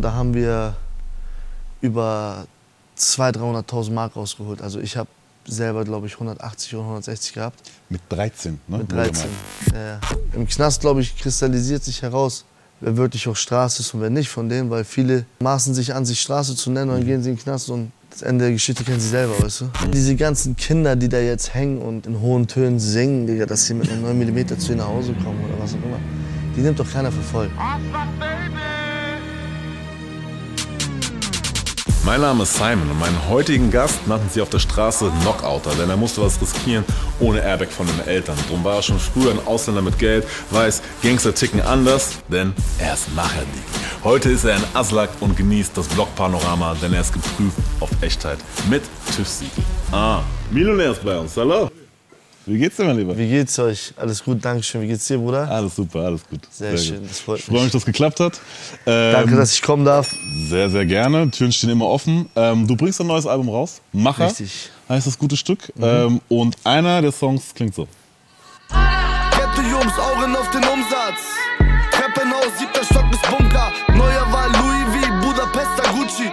Da haben wir über 200.000, 300.000 Mark rausgeholt. Also ich habe selber, glaube ich, 180 oder 160 gehabt. Mit 13, ne? Mit 13. Ja. Im Knast, glaube ich, kristallisiert sich heraus, wer wirklich auch Straße ist und wer nicht von denen, weil viele maßen sich an, sich Straße zu nennen und dann gehen sie in den Knast und das Ende der Geschichte kennen sie selber, weißt du? Diese ganzen Kinder, die da jetzt hängen und in hohen Tönen singen, Digga, dass sie mit einem 9 mm zu ihnen nach Hause kommen oder was auch immer, die nimmt doch keiner für voll. Mein Name ist Simon und meinen heutigen Gast nannten sie auf der Straße Knockouter, denn er musste was riskieren ohne Airbag von den Eltern. Drum war er schon früher ein Ausländer mit Geld, weiß, Gangster ticken anders, denn er ist Macherdieb. Heute ist er in Aslak und genießt das Blockpanorama, denn er ist geprüft auf Echtheit mit TÜV-Siegel. Ah, Millionär ist bei uns, hallo. Wie geht's dir, mein Lieber? Wie geht's euch? Alles gut, Dankeschön. Wie geht's dir, Bruder? Alles super, alles gut. Sehr, schön, gut. das freut Ich freue mich, mich. dass es geklappt hat. Danke, Ähm, dass ich kommen darf. Sehr, sehr gerne. Türen stehen immer offen. Ähm, du bringst ein neues Album raus. Macher Richtig. heißt das gute Stück. Ähm, und einer der Songs klingt so. Ghetto-Jungs, Augen auf den Umsatz. Treppenhaus, siebter Stock bis Bunker. Neuer war Louis V, Budapester Gucci.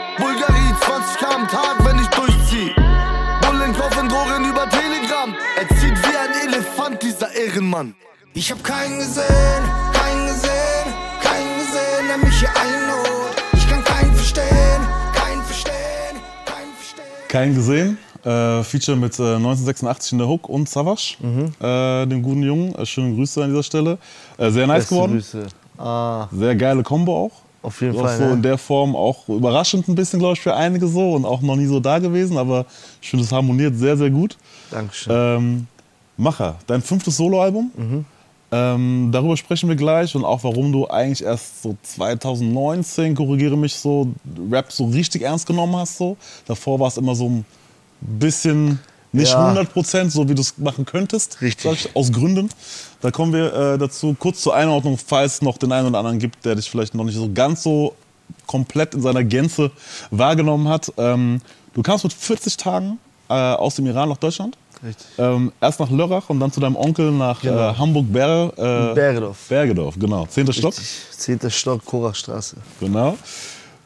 Ehrenmann. Ich hab keinen gesehen, keinen gesehen, keinen gesehen, der mich hier einholt. Ich kann keinen verstehen, keinen verstehen, keinen verstehen. Kein gesehen. Äh, Feature mit äh, 1986 in der Hook und Savage, äh, dem guten Jungen. Äh, schöne Grüße an dieser Stelle. Äh, sehr nice Beste geworden. Grüße. Ah, Sehr geile Kombo auch. auf jeden Auch Fall. so in Ne? der Form auch überraschend ein bisschen, glaube ich, für einige so und auch noch nie so da gewesen, aber ich finde, es harmoniert sehr, sehr gut. Dankeschön. Ähm, Macher, dein fünftes Soloalbum. Ähm, darüber sprechen wir gleich und auch warum du eigentlich erst so 2019, korrigiere mich so, Rap so richtig ernst genommen hast. So. Davor war es immer so ein bisschen, nicht Ja. 100 Prozent, so wie du es machen könntest. Richtig. ich, aus Gründen. Da kommen wir äh, dazu. Kurz zur Einordnung, falls es noch den einen oder anderen gibt, der dich vielleicht noch nicht so ganz so komplett in seiner Gänze wahrgenommen hat. Ähm, du kamst mit 40 Tagen äh, aus dem Iran nach Deutschland. Richtig. Ähm, erst nach Lörrach und dann zu deinem Onkel nach Genau. äh, Hamburg-Ber äh, Bergedorf. Bergedorf, genau. Zehnter Stock, Richtig. Zehnter Stock, Korachstraße. genau.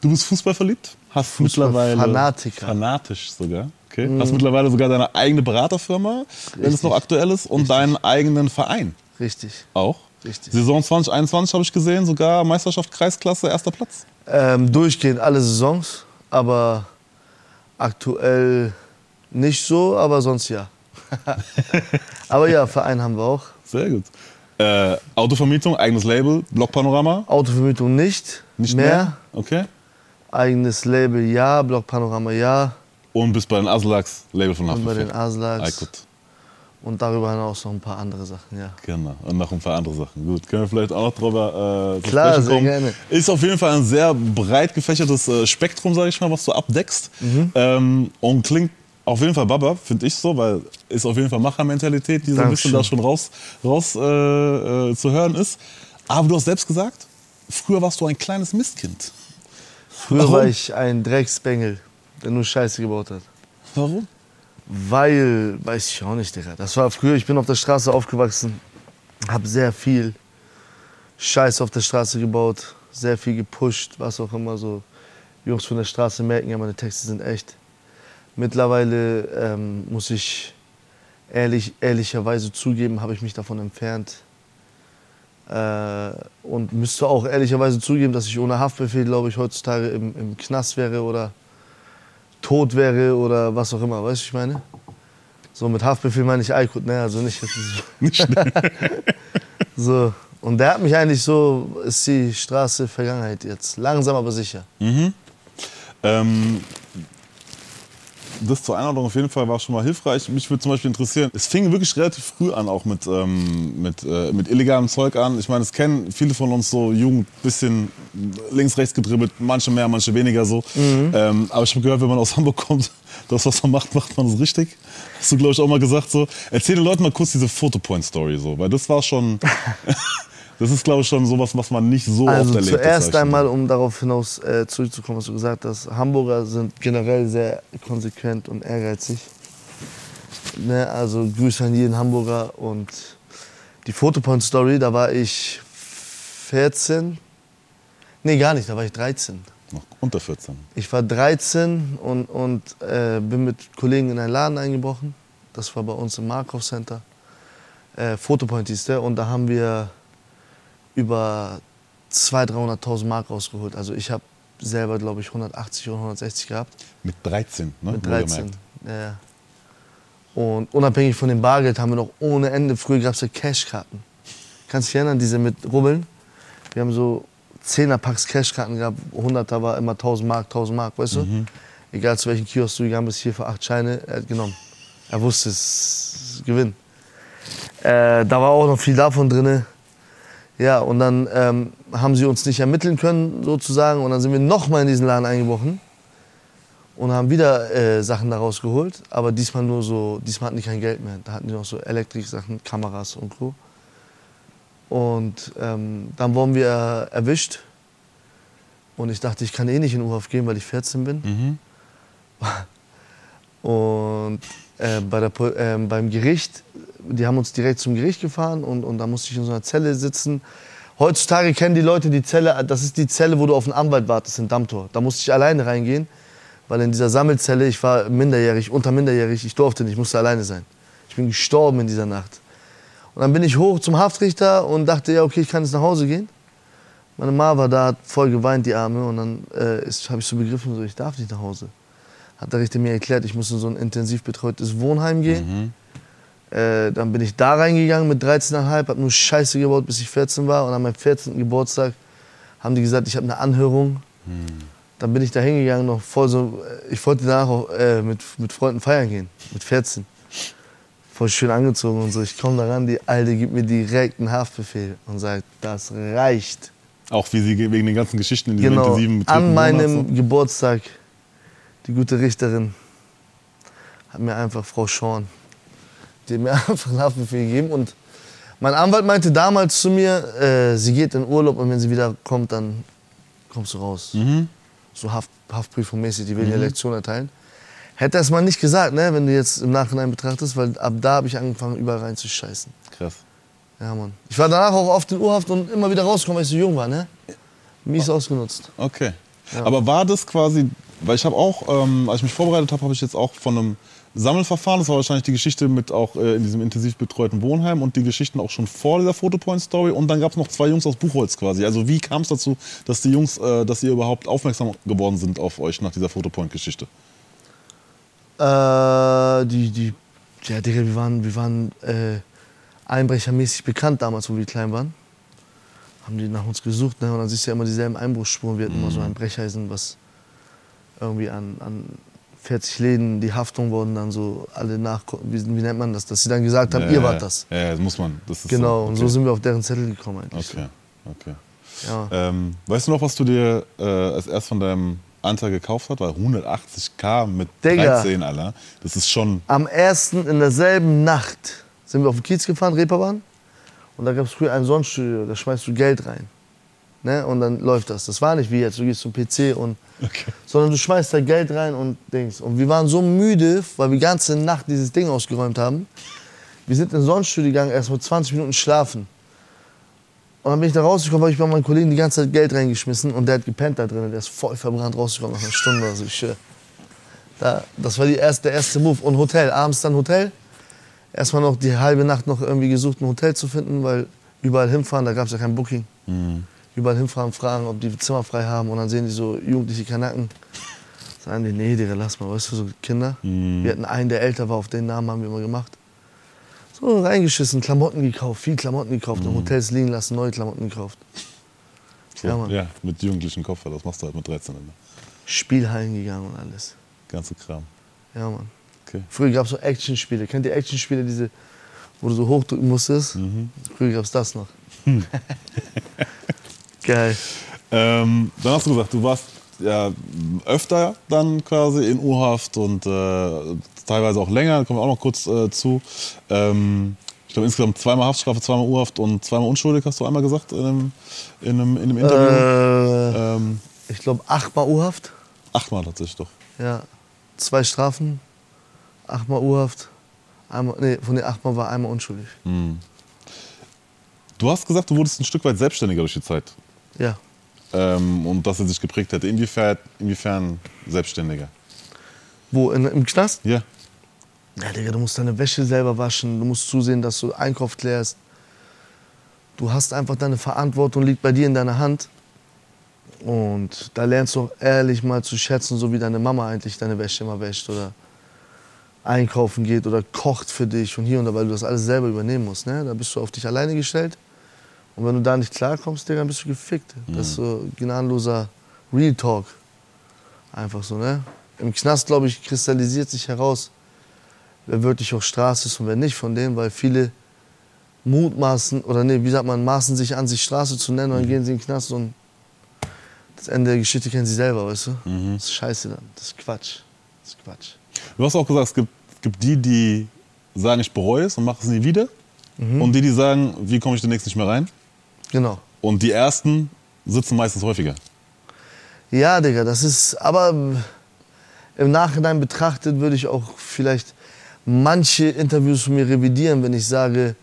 Du bist Fußball verliebt? Hast mittlerweile. Fanatiker. Mhm. Fanatisch sogar. Okay. Hast mittlerweile sogar deine eigene Beraterfirma, wenn es Richtig. noch aktuell ist, und Richtig. deinen eigenen Verein Richtig. auch. Richtig. Saison 2021 habe ich gesehen, sogar Meisterschaft Kreisklasse, erster Platz. Ähm, durchgehend alle Saisons, aber aktuell nicht so, aber sonst ja. aber ja, Verein haben wir auch. Sehr gut. Äh, Autovermietung, eigenes Label, Blockpanorama. Autovermietung nicht, Nicht mehr. mehr. Okay. Eigenes Label ja, Blockpanorama ja. Und bist bei den Aslaks, Label von Und bei den. Aslaks. Aykut. Und darüber hinaus noch ein paar andere Sachen, ja. Genau, und noch ein paar andere Sachen. Gut, können wir vielleicht auch noch drüber äh, Klar, sprechen sehr kommen. gerne. Ist auf jeden Fall ein sehr breit gefächertes äh, Spektrum, sage ich mal, was du abdeckst. Mhm. Ähm, und klingt auf jeden Fall Baba, finde ich so, weil ist auf jeden Fall Machermentalität, die so ein bisschen da schon raus, raus äh, äh, zu hören ist. Aber du hast selbst gesagt, früher warst du ein kleines Mistkind. Früher Warum? war ich ein Drecksbengel, der nur Scheiße gebaut hat. Warum? Weil, weiß ich auch nicht, Digga. Das war früher, ich bin auf der Straße aufgewachsen, hab sehr viel Scheiß auf der Straße gebaut, sehr viel gepusht, was auch immer so. Jungs von der Straße merken ja, meine Texte sind echt. Mittlerweile ähm, muss ich ehrlich, ehrlicherweise zugeben, habe ich mich davon entfernt. Äh, und müsste auch ehrlicherweise zugeben, dass ich ohne Haftbefehl, glaube ich, heutzutage im, im Knast wäre oder tot wäre oder was auch immer. Weißt du, ich meine? So mit Haftbefehl meine ich Aykut, ne? Also nicht. Nicht. So. Und der hat mich eigentlich so, ist die Straße Vergangenheit jetzt. Langsam aber sicher. Ähm, das zur Einordnung auf jeden Fall war schon mal hilfreich. Mich würde zum Beispiel interessieren, es fing wirklich relativ früh an, auch mit, ähm, mit, äh, mit illegalem Zeug an. Ich meine, es kennen viele von uns so Jugend, bisschen links, rechts gedribbelt, manche mehr, manche weniger so. Ähm, aber ich habe gehört, wenn man aus Hamburg kommt, das, was man macht, macht man es richtig. Hast du, glaube ich, auch mal gesagt so. Erzähl den Leuten mal kurz diese Fotopoint-Story so, weil das war schon... Das ist, glaube ich, schon sowas, was man nicht so oft Also erlebt. das zuerst einmal, um darauf hinaus äh, zurückzukommen, was du gesagt hast, Hamburger sind generell sehr konsequent und ehrgeizig. Ne, also Grüße an jeden Hamburger und die Fotopoint-Story, da war ich 14, nee gar nicht, da war ich 13. Noch unter 14. Ich war 13 und, und äh, bin mit Kollegen in einen Laden eingebrochen. Das war bei uns im Markov Center. Äh, Fotopoint hieß der. Und da haben wir über 200.000, 300.000 Mark rausgeholt. Also ich habe selber, glaube ich, 180 oder 160 gehabt. Mit 13, ne? Mit 13. Ja. Und unabhängig von dem Bargeld haben wir noch ohne Ende, früher gab es ja Cashkarten. Kannst du dich erinnern, diese mit Rubbeln? Wir haben so 10er Packs Cashkarten gehabt, 100er war immer 1000 Mark, 1000 Mark, weißt du? Egal zu welchem Kiosk du gegangen bist, hier für 8 Scheine, er hat genommen. Er wusste, es ist Gewinn. Äh, da war auch noch viel davon drin. Ja, und dann ähm, haben sie uns nicht ermitteln können, sozusagen. Und dann sind wir nochmal in diesen Laden eingebrochen und haben wieder äh, Sachen daraus geholt. Aber diesmal nur so, diesmal hatten die kein Geld mehr. Da hatten die noch so Elektrik-Sachen, Kameras und Co. Und ähm, dann wurden wir erwischt. Und ich dachte, ich kann eh nicht in U-Haft gehen, weil ich 14 bin. Mhm. Und äh, bei der, äh, beim Gericht, die haben uns direkt zum Gericht gefahren und, und da musste ich in so einer Zelle sitzen. Heutzutage kennen die Leute die Zelle, das ist die Zelle, wo du auf einen Anwalt wartest in Dammtor. Da musste ich alleine reingehen, weil in dieser Sammelzelle, ich war minderjährig, unter minderjährig, ich durfte nicht, ich musste alleine sein. Ich bin gestorben in dieser Nacht. Und dann bin ich hoch zum Haftrichter und dachte, ja, okay, ich kann jetzt nach Hause gehen. Meine Mama war da, hat voll geweint, die Arme. Und dann äh, habe ich so begriffen, so, ich darf nicht nach Hause. Hat der Richter mir erklärt, ich muss in so ein intensiv betreutes Wohnheim gehen. Äh, dann bin ich da reingegangen mit 13,5, habe nur Scheiße gebaut, bis ich 14 war. Und an meinem 14. Geburtstag haben die gesagt, ich habe eine Anhörung. Dann bin ich da hingegangen, noch voll so. äh, Ich wollte danach auch äh, mit, mit Freunden feiern gehen, mit 14. Voll schön angezogen und so. Ich komme da ran, die Alte gibt mir direkt einen Haftbefehl und sagt, das reicht. Auch wie sie wegen den ganzen Geschichten in diesem Genau, intensiven Betrieb an meinem Monats, Geburtstag, die gute Richterin hat mir einfach Frau Schorn, die hat mir einfach einen Haftbefehl gegeben. Und mein Anwalt meinte damals zu mir, äh, sie geht in Urlaub und wenn sie wieder kommt, dann kommst du raus. Mhm. So Haft, Haftprüfung mäßig, die will dir Lektion erteilen. Hätte er es mal nicht gesagt, ne, wenn du jetzt im Nachhinein betrachtest, weil ab da habe ich angefangen, überall reinzuscheißen. Krass. Ja, Mann. Ich war danach auch oft in Urhaft und immer wieder rausgekommen, weil ich so jung war, ne? Mies ausgenutzt. Okay. Aber war das quasi, weil ich habe auch, ähm, als ich mich vorbereitet habe, habe ich jetzt auch von einem Sammelverfahren, das war wahrscheinlich die Geschichte mit auch äh, in diesem intensiv betreuten Wohnheim und die Geschichten auch schon vor dieser Fotopoint-Story und dann gab es noch zwei Jungs aus Buchholz quasi. Also wie kam es dazu, dass die Jungs, äh, dass ihr überhaupt aufmerksam geworden sind auf euch nach dieser Fotopoint-Geschichte? Äh, die, die, ja, Digga, wir waren, wir waren äh, einbrechermäßig bekannt damals, wo wir klein waren. Haben die nach uns gesucht, ne? Und dann siehst du ja immer dieselben Einbruchsspuren. Wir hatten immer so ein Brecheisen, was irgendwie an, an 40 Läden, die Haftung wurden dann so alle nach, wie, wie nennt man das, dass sie dann gesagt haben, ihr wart das. Ja, ja, das muss man. Das Genau, so. und so sind wir auf deren Zettel gekommen eigentlich. Okay, okay. Ja. Ähm, weißt du noch, was du dir äh, als erst von deinem Anteil gekauft hast? Weil 180k mit Digga. 13, Alter. Das ist schon. Am ersten in derselben Nacht sind wir auf den Kiez gefahren, Reeperbahn. Und da gab es früher ein Sonnenstudio, da schmeißt du Geld rein. Ne? Und dann läuft das. Das war nicht wie jetzt, du gehst zum PC und. Okay. Sondern du schmeißt da Geld rein und Dings. Und wir waren so müde, weil wir die ganze Nacht dieses Ding ausgeräumt haben. Wir sind ins Sonnenstudio gegangen, erst mal 20 Minuten schlafen. Und dann bin ich da rausgekommen, habe ich bei meinem Kollegen die ganze Zeit Geld reingeschmissen und der hat gepennt da drin. Der ist voll verbrannt rausgekommen nach einer Stunde oder so. Ich schwör. Da, das war die erste, der erste Move. Und Hotel, abends dann Hotel. Erstmal noch die halbe Nacht noch irgendwie gesucht, ein Hotel zu finden, weil überall hinfahren, da gab es ja kein Booking. Überall hinfahren, fragen, ob die Zimmer frei haben. Und dann sehen die so jugendliche Kanaken. Sagen die, nee, Digga, lass mal, weißt du, so Kinder. Wir hatten einen, der älter war, auf den Namen haben wir immer gemacht. So reingeschissen, Klamotten gekauft, viel Klamotten gekauft, in Hotels liegen lassen, neue Klamotten gekauft. So, Ja, ja, mit jugendlichen Koffer, das machst du halt mit 13. Ne? Spielhallen gegangen und alles. Ganze Kram. Ja, Mann. Okay. Früher gab es so Actionspiele. Kennt ihr Actionspiele, diese, wo du so hochdrücken musstest? Früher gab es das noch. Geil. Ähm, dann hast du gesagt, du warst ja öfter dann quasi in U-Haft und äh, teilweise auch länger, da kommen wir auch noch kurz äh, zu. Ähm, ich glaube insgesamt zweimal Haftstrafe, zweimal U-Haft und zweimal unschuldig, hast du einmal gesagt in einem, in einem, in einem Interview. Äh, Ähm, ich glaube, achtmal U-Haft. achtmal tatsächlich doch. Ja. Zwei Strafen, achtmal U-Haft. Einmal, nee, von den achtmal war einmal unschuldig. Du hast gesagt, du wurdest ein Stück weit selbstständiger durch die Zeit. Ja. ähm, und dass er sich geprägt hat. Inwiefern, inwiefern Selbstständiger? Wo, in, im Knast? Ja. Ja, Digga, du musst deine Wäsche selber waschen, du musst zusehen, dass du Einkauf klärst. Du hast einfach deine Verantwortung, liegt bei dir in deiner Hand. Und da lernst du auch ehrlich mal zu schätzen, so wie deine Mama eigentlich deine Wäsche immer wäscht oder einkaufen geht oder kocht für dich und hier und da, weil du das alles selber übernehmen musst. Ne? Da bist du auf dich alleine gestellt. Und wenn du da nicht klarkommst, Digga, dann bist du gefickt. Das ist so gnadenloser Real Talk. Einfach so, ne? Im Knast, glaube ich, kristallisiert sich heraus, wer wirklich auf Straße ist und wer nicht von denen, weil viele mutmaßen, oder nee, wie sagt man, maßen sich an, sich Straße zu nennen und dann gehen sie in den Knast und das Ende der Geschichte kennen sie selber, weißt du? Das ist scheiße dann, das ist Quatsch. Das ist Quatsch. Du hast auch gesagt, es gibt, gibt die, die sagen, ich bereue es und mache es nie wieder. Und die, die sagen, wie komme ich demnächst nicht mehr rein? Genau. Und die ersten sitzen meistens häufiger. Ja, Digga, das ist, aber im Nachhinein betrachtet würde ich auch vielleicht manche Interviews von mir revidieren, wenn ich sage,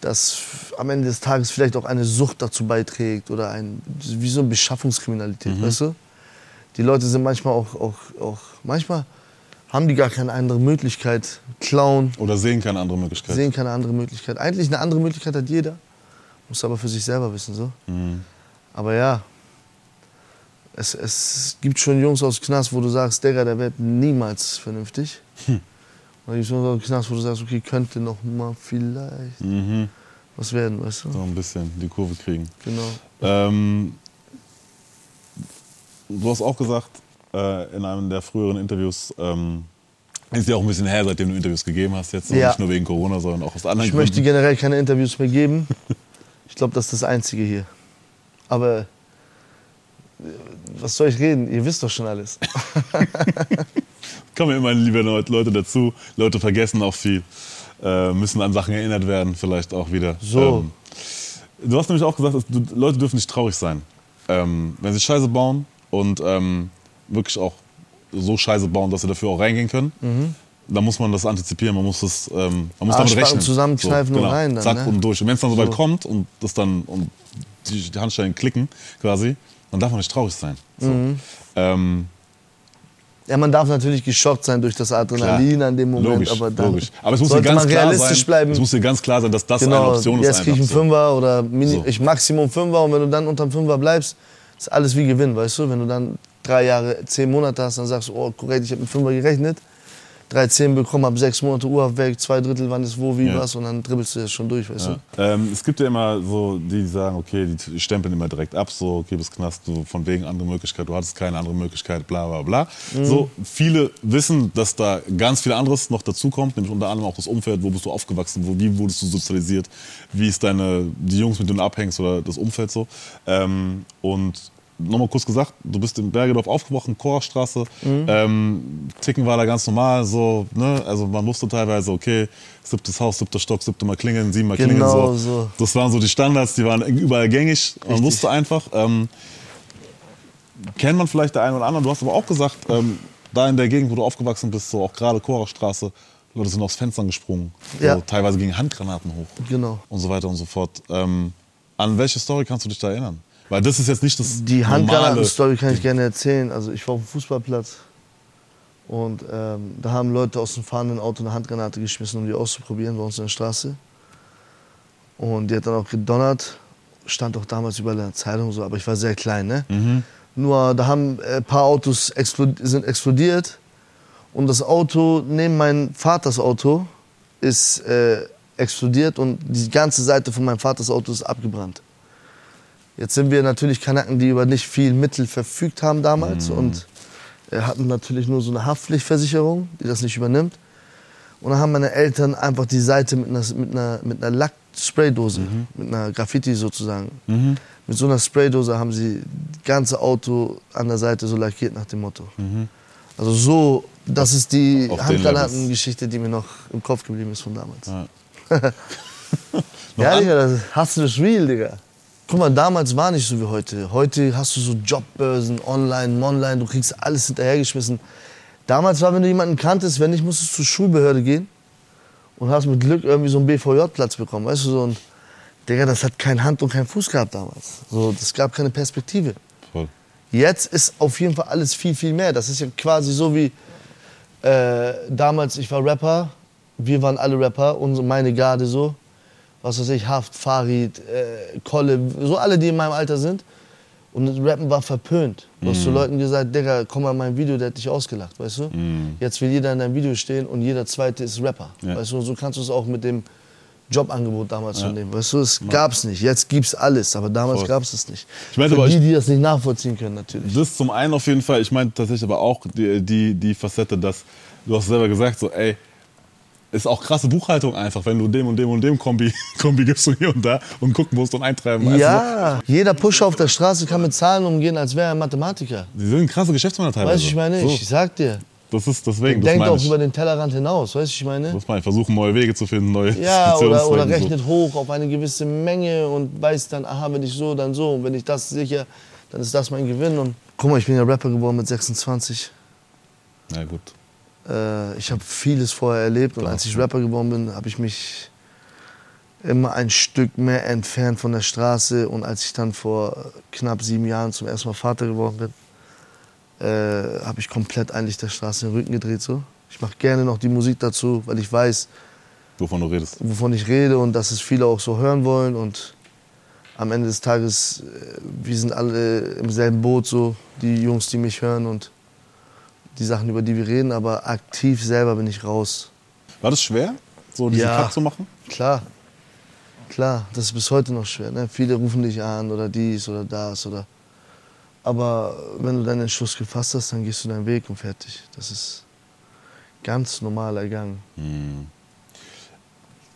dass am Ende des Tages vielleicht auch eine Sucht dazu beiträgt oder ein, wie so eine Beschaffungskriminalität, weißt du? Die Leute sind manchmal auch, auch, auch, manchmal haben die gar keine andere Möglichkeit, klauen, Oder sehen keine andere Möglichkeit. sehen keine andere Möglichkeit. Eigentlich eine andere Möglichkeit hat jeder, muss aber für sich selber wissen, so. Aber ja, es, es gibt schon Jungs aus dem Knast, wo du sagst, Digga, der wird niemals vernünftig. Und dann gibt es Jungs aus dem Knast, wo du sagst, okay, könnte noch mal vielleicht Mhm. was werden, weißt du? So ein bisschen die Kurve kriegen. Genau. Ähm, du hast auch gesagt äh, in einem der früheren Interviews, ähm, ist ja auch ein bisschen her, seitdem du Interviews gegeben hast jetzt. Ja. Nicht nur wegen Corona, sondern auch aus anderen Ich möchte Gründen. generell keine Interviews mehr geben. Ich glaube, das ist das Einzige hier. Aber äh, was soll ich reden? Ihr wisst doch schon alles. Kommen immer lieber Leute dazu. Leute vergessen auch viel. Äh, müssen an Sachen erinnert werden, vielleicht auch wieder. So. Ähm, du hast nämlich auch gesagt, du, Leute dürfen nicht traurig sein. Ähm, wenn sie Scheiße bauen und ähm, wirklich auch so Scheiße bauen, dass sie dafür auch reingehen können, dann muss man das antizipieren, man muss, das, ähm, man muss damit Arschbacken rechnen. zusammenkneifen und rein dann, Zack ne? und durch. Und wenn es dann So. kommt und das dann und die, die Handschellen klicken quasi, dann darf man nicht traurig sein. So. Mhm. Ähm, Ja, man darf natürlich geschockt sein durch das Adrenalin Klar. an dem Moment, logisch, aber dann logisch. Aber es muss dir ganz man klar realistisch sein, bleiben. Es muss dir ganz klar sein, dass das eine genau, Option ist. jetzt kriege ich einen so. Fünfer oder Mini, So. ich Maximum Fünfer und wenn du dann unterm Fünfer bleibst, ist alles wie Gewinn, weißt du? Wenn du dann drei Jahre, zehn Monate hast, dann sagst du, oh korrekt, ich habe mit Fünfer gerechnet, drei Zehn bekommen, hab sechs Monate Urhaft weg, zwei Drittel, wann ist wo, wie, Ja. was und dann dribbelst du das schon durch, weißt Ja. Ähm, es gibt ja immer so, die sagen, okay, die stempeln immer direkt ab, so, okay, bis Knast, du, von wegen andere Möglichkeit, du hattest keine andere Möglichkeit, bla bla bla. Mhm. So, viele wissen, dass da ganz viel anderes noch dazukommt, nämlich unter anderem auch das Umfeld, wo bist du aufgewachsen, wo, wie wurdest du sozialisiert, wie ist deine, die Jungs, mit denen du abhängst oder das Umfeld so. Ähm, und nochmal kurz gesagt, du bist in Bergedorf aufgebrochen, Chorstraße, Mhm. ähm, Ticken war da ganz normal, so, ne, also man wusste teilweise, okay, siebtes Haus, siebter Stock, siebte Mal klingeln, sieben Mal klingeln, Genau so. so. Das waren so die Standards, die waren überall gängig. Man Richtig. wusste einfach, ähm, kennt man vielleicht der eine oder andere. Du hast aber auch gesagt, ähm, da in der Gegend, wo du aufgewachsen bist, so auch gerade Chorstraße, Leute sind aus Fenstern gesprungen, Ja. so, teilweise gegen Handgranaten hoch Genau. und so weiter und so fort. Ähm, an welche Story kannst du dich da erinnern? Weil das ist jetzt nicht das Die. Handgranaten-Story kann ich gerne erzählen. Also ich war auf dem Fußballplatz und ähm, da haben Leute aus dem fahrenden Auto eine Handgranate geschmissen, um die auszuprobieren bei uns in der Straße. Und die hat dann auch gedonnert. Stand auch damals überall in der Zeitung so, aber ich war sehr klein, ne? Nur da haben äh, ein paar Autos explod sind explodiert und das Auto neben meinem Vaters Auto ist äh, explodiert und die ganze Seite von meinem Vaters Auto ist abgebrannt. Jetzt sind wir natürlich Kanaken, die über nicht viel Mittel verfügt haben damals und äh, hatten natürlich nur so eine Haftpflichtversicherung, die das nicht übernimmt. Und dann haben meine Eltern einfach die Seite mit einer, mit einer, mit einer Lackspraydose, mit einer Graffiti sozusagen. Mit so einer Spraydose haben sie das ganze Auto an der Seite so lackiert nach dem Motto. Also so, das ist die Handgranatengeschichte, die mir noch im Kopf geblieben ist von damals. Ja. Ja, Digga, das hast du das real, Digga. Guck mal, damals war nicht so wie heute. Heute hast du so Jobbörsen, online, online, du kriegst alles hinterhergeschmissen. Damals war, wenn du jemanden kanntest, wenn nicht, musstest du zur Schulbehörde gehen und hast mit Glück irgendwie so einen BVJ-Platz bekommen. Weißt du, so ein Digga, das hat kein Hand und kein Fuß gehabt damals. So, das gab keine Perspektive. Voll. Jetzt ist auf jeden Fall alles viel, viel mehr. Das ist ja quasi so wie äh, damals, ich war Rapper, wir waren alle Rapper, unsere, meine Garde so. Was weiß ich, Haft, Farid, äh, Kolle, so alle, die in meinem Alter sind. Und das Rappen war verpönt. Du hast zu Leuten gesagt, Digga, komm mal in mein Video, der hat dich ausgelacht, weißt du? Jetzt will jeder in deinem Video stehen und jeder Zweite ist Rapper. Ja. Weißt du, und so kannst du es auch mit dem Jobangebot damals schon nehmen. Weißt du, es gab's nicht. Jetzt gibt's alles, aber damals Voll. gab's es nicht. Ich meinte Für die, die das nicht nachvollziehen können, natürlich. Das zum einen auf jeden Fall. Ich meine tatsächlich aber auch die, die, die Facette, dass du hast selber gesagt, so, ey, ist auch krasse Buchhaltung einfach, wenn du dem und dem und dem Kombi, Kombi gibst und hier und da und gucken musst und eintreiben. Ja, jeder Pusher auf der Straße kann mit Zahlen umgehen, als wäre er Mathematiker. Die sind krasse Geschäftsmänner teilweise. Weißt du, ich meine, so, ich sag dir. Das ist deswegen, das Denkt auch ich. über den Tellerrand hinaus, weißt du, ich meine? Das meine ich. Versuchen neue Wege zu finden, neue Ja, oder, oder rechnet hoch auf eine gewisse Menge und weiß dann, aha, wenn ich so, dann so. Und wenn ich das sicher, dann ist das mein Gewinn. Und guck mal, ich bin ja Rapper geworden mit 26. So. Ja, gut. Äh, ich habe vieles vorher erlebt und als ich Rapper geworden bin, habe ich mich immer ein Stück mehr entfernt von der Straße. Und als ich dann vor knapp sieben Jahren zum ersten Mal Vater geworden bin, äh, habe ich komplett eigentlich der Straße den Rücken gedreht. So. Ich mache gerne noch die Musik dazu, weil ich weiß, Wovon du redest. wovon ich rede und dass es viele auch so hören wollen. Und am Ende des Tages, äh, wir sind alle im selben Boot, so die Jungs, die mich hören und die Sachen, über die wir reden. Aber aktiv selber bin ich raus. War das schwer, so diesen Ja. Cut zu machen? Klar, klar, das ist bis heute noch schwer. Ne? Viele rufen dich an oder dies oder das oder. Aber wenn du deinen Entschluss gefasst hast, dann gehst du deinen Weg und fertig. Das ist ganz normaler Gang.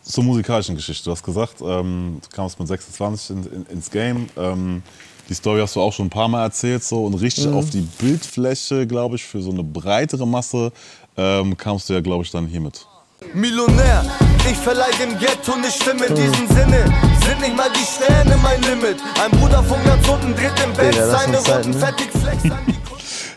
Zur musikalischen Geschichte. Du hast gesagt, ähm, du kamst mit 26 in, in, ins Game. Ähm, die Story hast du auch schon ein paar Mal erzählt. So, und richtig Mhm. auf die Bildfläche, glaube ich, für so eine breitere Masse ähm, kamst du ja, glaube ich, dann hiermit. Millionär, ich verleih dem Ghetto eine Stimme in diesem Sinne. Sind nicht mal die Sterne mein Limit. Ein Bruder von ganz unten dreht im Bett seine roten ne? Fettig Flex an die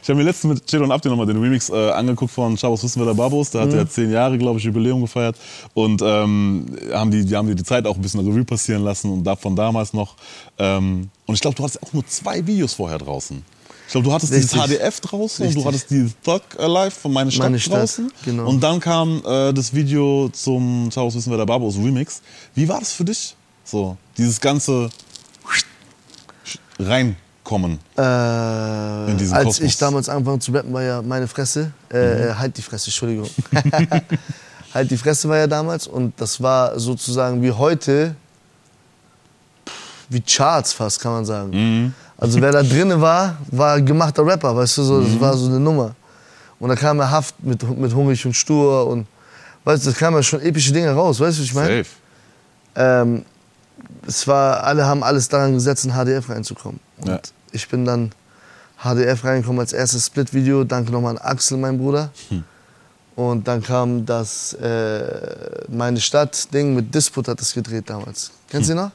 Ich habe mir letztens mit Chill und Abdi nochmal den Remix äh, angeguckt von Chabos Wissen wir der Babos. Der hat ja zehn Jahre, glaube ich, Jubiläum gefeiert. Und ähm, haben die, die haben die, die Zeit auch ein bisschen Revue passieren lassen und da von damals noch. Ähm, und ich glaube, du hattest auch nur zwei Videos vorher draußen. Ich glaube, du hattest Richtig. dieses HDF draußen und Richtig. du hattest dieses Thug Alive von Meine Stadt, Meine Stadt, draußen. genau. Und dann kam äh, das Video zum Chabos Wissen wir der Babos Remix. Wie war das für dich? So, dieses ganze reinkommen. Äh, als Kosmos. ich damals angefangen zu rappen, war ja meine Fresse. Äh, Mhm. Halt die Fresse, Entschuldigung. halt die Fresse war ja damals und das war sozusagen wie heute, wie Charts fast, kann man sagen. Mhm. Also wer da drinnen war, war gemachter Rapper, weißt du, so, Mhm. das war so eine Nummer. Und da kam er Haft mit, mit Hungrig und Stur und weißt du, da kamen ja schon epische Dinge raus, weißt du, was ich meine? Safe. ähm, es war, alle haben alles daran gesetzt, in HDF reinzukommen. Und Ja. ich bin dann HDF reingekommen als erstes Split-Video. Danke nochmal an Axel, mein Bruder. Hm. Und dann kam das äh, Meine Stadt-Ding mit Disput hat das gedreht damals. Kennst Hm. du ihn noch?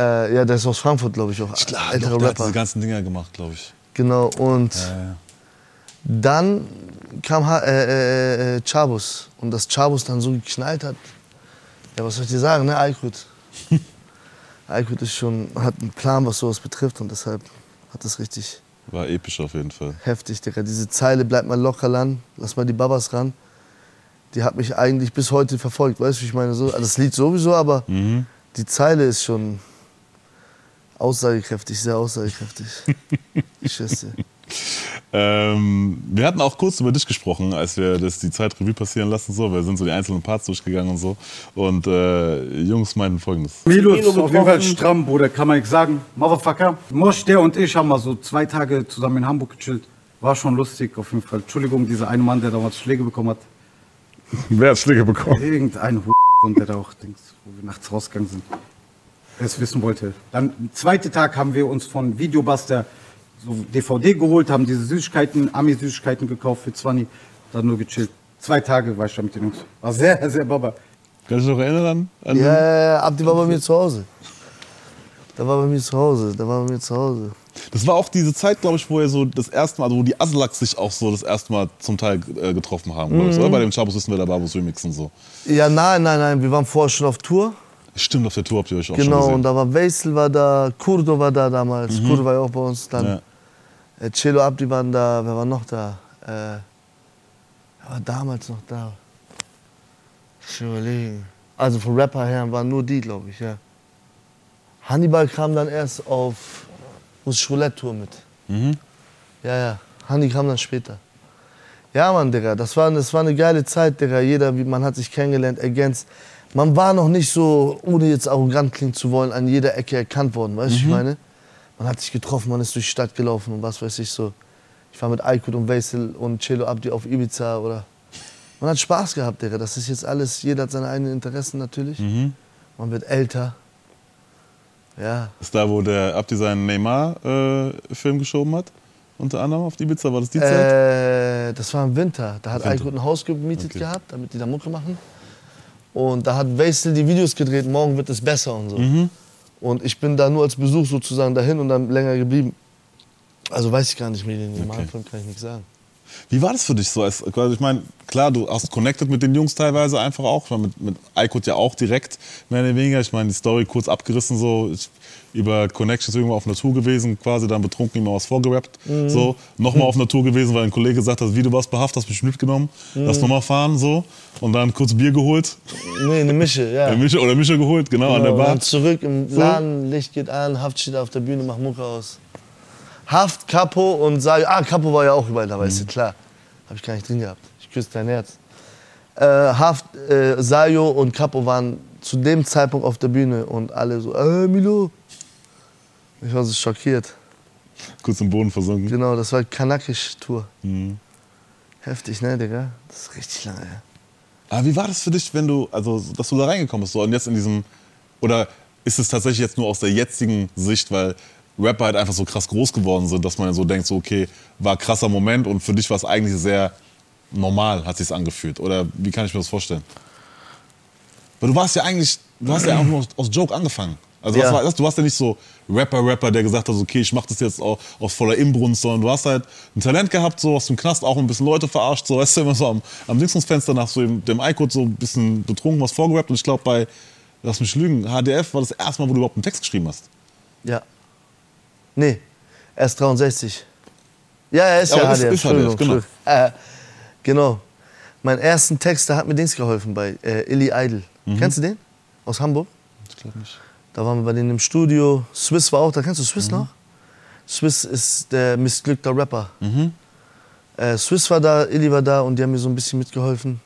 Äh, ja, der ist aus Frankfurt, glaube ich, auch. Klar, älterer doch, der hat Rapper. diese ganzen Dinger gemacht, glaube ich. Genau, und Ja, ja. dann kam äh, äh, äh, Chabus. Und dass Chabus dann so geknallt hat. Ja, was soll ich dir sagen, ne, Aykut? Aykut ist schon, hat einen Plan, was sowas betrifft. Und deshalb hat das richtig War episch auf jeden Fall. heftig, Digga. Diese Zeile, bleib mal locker ran, lass mal die Babas ran. Die hat mich eigentlich bis heute verfolgt, weißt du, wie ich meine? So, das Lied sowieso, aber Mhm. die Zeile ist schon aussagekräftig, sehr aussagekräftig. ich dir. Ähm, wir hatten auch kurz über dich gesprochen, als wir das, die Zeit Revue passieren lassen. So. Wir sind so die einzelnen Parts durchgegangen und so. Und äh, Jungs meinten folgendes. Milo ist auf jeden Fall stramm, Bruder, kann man nichts sagen. Motherfucker. Mosch, der und ich haben mal so zwei Tage zusammen in Hamburg gechillt. War schon lustig, auf jeden Fall. Entschuldigung, dieser eine Mann, der damals Schläge bekommen hat. Wer hat Schläge bekommen? Irgendein Hu und der da auch, Dings, wo wir nachts rausgegangen sind. Es wissen wollte. Dann, am zweiten Tag haben wir uns von Videobuster so DVD geholt, haben diese Süßigkeiten, Ami-Süßigkeiten gekauft für 20. Dann nur gechillt. Zwei Tage war ich da mit den Jungs. War sehr, sehr baba. Kannst du dich noch erinnern? An Ja, ja, ja, Abdi war bei mir zu Hause. Da war bei mir zu Hause, da war bei mir zu Hause. Das war auch diese Zeit, glaube ich, wo ihr so das erste Mal, wo die Aslaks sich auch so das erste Mal zum Teil äh, getroffen haben, glaub ich, oder? Bei dem Chabos wissen wir Babos Remix und so. Ja, nein, nein, nein, wir waren vorher schon auf Tour. Stimmt, auf der Tour habt ihr euch auch Genau, schon und gesehen. da war Weisel war da, Kurdo war da damals, Kurdo war ja auch bei uns. Dann Ja. Äh, Celo Abdi waren da, wer war noch da? Äh, wer war damals noch da? Ich überlegen. Also von Rapper her waren nur die, glaube ich, ja. Hannibal kam dann erst auf Russisch Roulette Tour mit. Mhm. Ja, ja. Hanni kam dann später. Ja, Mann, Digga, das war, das war eine geile Zeit, Digga. Jeder, wie- man hat sich kennengelernt, ergänzt. Man war noch nicht so, ohne jetzt arrogant klingen zu wollen, an jeder Ecke erkannt worden, weißt du, ich meine? Man hat sich getroffen, man ist durch die Stadt gelaufen und was weiß ich so. Ich war mit Aykut und Weisel und Celo Abdi auf Ibiza oder. Man hat Spaß gehabt, Digga. Das ist jetzt alles, jeder hat seine eigenen Interessen natürlich. Man wird älter. Ja, Ist da, wo der Abdi seinen Neymar-Film geschoben hat? Unter anderem auf die Ibiza, war das die Zeit? Äh, das war im Winter. Da hat Winter. Aykut ein Haus gemietet Okay. gehabt, damit die da Mucke machen. Und da hat Weisel die Videos gedreht, morgen wird es besser und so. Mhm. Und ich bin da nur als Besuch sozusagen dahin und dann länger geblieben. Also weiß ich gar nicht mehr, den normalen Okay. Film kann ich nichts sagen. Wie war das für dich so? Als, quasi, ich meine, klar, du hast connected mit den Jungs teilweise einfach auch. Mit, mit Aykut ja auch direkt, mehr oder weniger. Ich meine, die Story kurz abgerissen, so ich, über Connections irgendwo auf einer Tour gewesen, quasi dann betrunken ihm mal was vorgerappt. So, nochmal auf einer Tour gewesen, weil ein Kollege gesagt hat, wie du warst behaftet, hast mich mitgenommen, lass nochmal fahren, so. Und dann kurz Bier geholt, Nee, eine Mische, ja. äh, Mische, oder Mische geholt, genau, an der Genau, Bar. dann zurück im. Laden, Licht geht an, Haft steht auf der Bühne, macht Mucke aus. Haft, Capo und Sayo. Ah, Capo war ja auch überall da, Mhm. weißt du, klar. Hab ich gar nicht drin gehabt. Ich küsse dein Herz. Äh, Haft, äh, Sayo und Capo waren zu dem Zeitpunkt auf der Bühne und alle so, äh, Milo. Ich war so schockiert. Kurz im Boden versunken. Genau, das war Kanakisch-Tour. Mhm. Heftig, ne, Digga? Das ist richtig lange her. Aber wie war das für dich, wenn du, also, dass du da reingekommen bist so, und jetzt in diesem, oder ist es tatsächlich jetzt nur aus der jetzigen Sicht, weil Rapper halt einfach so krass groß geworden sind, dass man so denkt, so, okay, war krasser Moment und für dich war es eigentlich sehr normal, hat sich's angefühlt? Oder wie kann ich mir das vorstellen? Weil du warst ja eigentlich, du hast ja auch nur aus, Joke angefangen. Also Ja. du warst ja nicht so Rapper-Rapper, der gesagt hat, okay, ich mach das jetzt auch aus voller Inbrunst, sondern du hast halt ein Talent gehabt, so aus dem Knast auch ein bisschen Leute verarscht, so weißt du, immer so am, am Dingsungsfenster nach so dem, dem iCode so ein bisschen betrunken was vorgerappt und ich glaube bei, lass mich lügen, HDF war das erste Mal, wo du überhaupt einen Text geschrieben hast. Ja. Nee, erst 63. Ja, er ist Ja, ja, ist- HDF. ist HDF, genau. Äh, genau. Meinen ersten Text, da hat mir Dings geholfen bei äh, Illy Idol. Mhm. Kennst du den? Aus Hamburg? Ich glaube nicht. Da waren wir bei denen im Studio. Swiss war auch da. Kennst du Mhm. Swiss noch? Swiss ist der missglückter Rapper. Mhm. Äh, Swiss war da, Illy war da und die haben mir so ein bisschen mitgeholfen.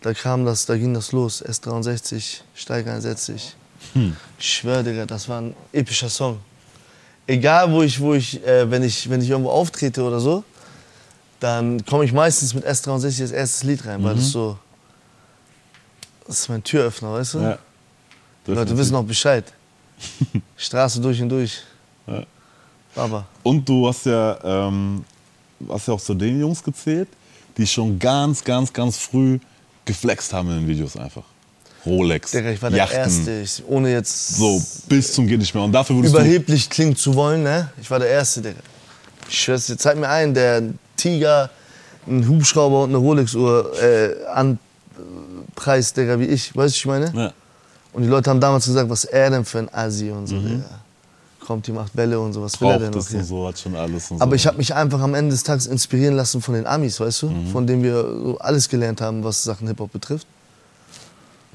Da kam das, da ging das los. S63, Steiger 61. Hm. Ich schwör, Digga, das war ein epischer Song. Egal, wo ich, wo ich, äh, wenn ich, wenn ich irgendwo auftrete oder so, dann komme ich meistens mit S63 als erstes Lied rein, weil das so, das ist mein Türöffner, weißt du? Mhm. Ja. Leute wissen auch Bescheid. Straße durch und durch. Ja. Aber Und du hast ja, ähm, hast ja auch zu den Jungs gezählt, die schon ganz, ganz, ganz früh geflext haben in den Videos einfach. Rolex, Digga, ich war der Yachten, Erste. Ich, ohne jetzt so bis zum geht nicht mehr. Und dafür würdest überheblich klingen zu wollen, ne? Ich war der Erste, Digga. Ich schwör's dir, zeig mir einen, der Tiger, einen Hubschrauber und eine Rolex-Uhr äh, anpreist, Digga, wie ich. Weißt du, ich meine? du. Ja. Und die Leute haben damals gesagt, was er denn für ein Assi und so, Digga. Kommt, die macht Bälle und so, was will er denn noch hier? und so, hat schon alles und Aber so. ich habe mich einfach am Ende des Tages inspirieren lassen von den Amis, weißt du? Von denen wir so alles gelernt haben, was Sachen Hip-Hop betrifft.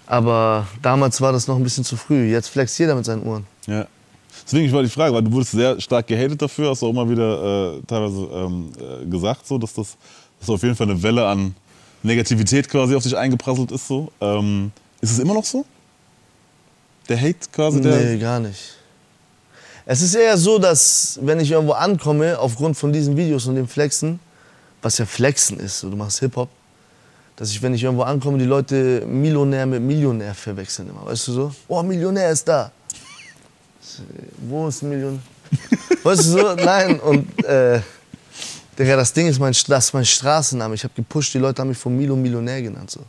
Aber damals war das noch ein bisschen zu früh. Jetzt flext jeder mit seinen Uhren. Ja. Deswegen, ich wollte die Frage, weil du wurdest sehr stark gehatet dafür, hast du auch immer wieder äh, teilweise ähm, äh, gesagt, so, dass das dass auf jeden Fall eine Welle an Negativität quasi auf dich eingeprasselt ist. So. Ähm, ist es immer noch so? Der Hate quasi? Der, Nee, gar nicht. Es ist eher so, dass wenn ich irgendwo ankomme, aufgrund von diesen Videos und dem Flexen, was ja Flexen ist, so, du machst Hip-Hop, dass ich, wenn ich irgendwo ankomme, die Leute Millionär mit Millionär verwechseln immer. Weißt du so? Oh, Millionär ist da. Wo ist ein Millionär? Weißt du so? Nein. Und äh, Digga, das Ding ist, mein, das ist mein Straßenname. Ich habe gepusht, die Leute haben mich von Milo Millionär genannt. So.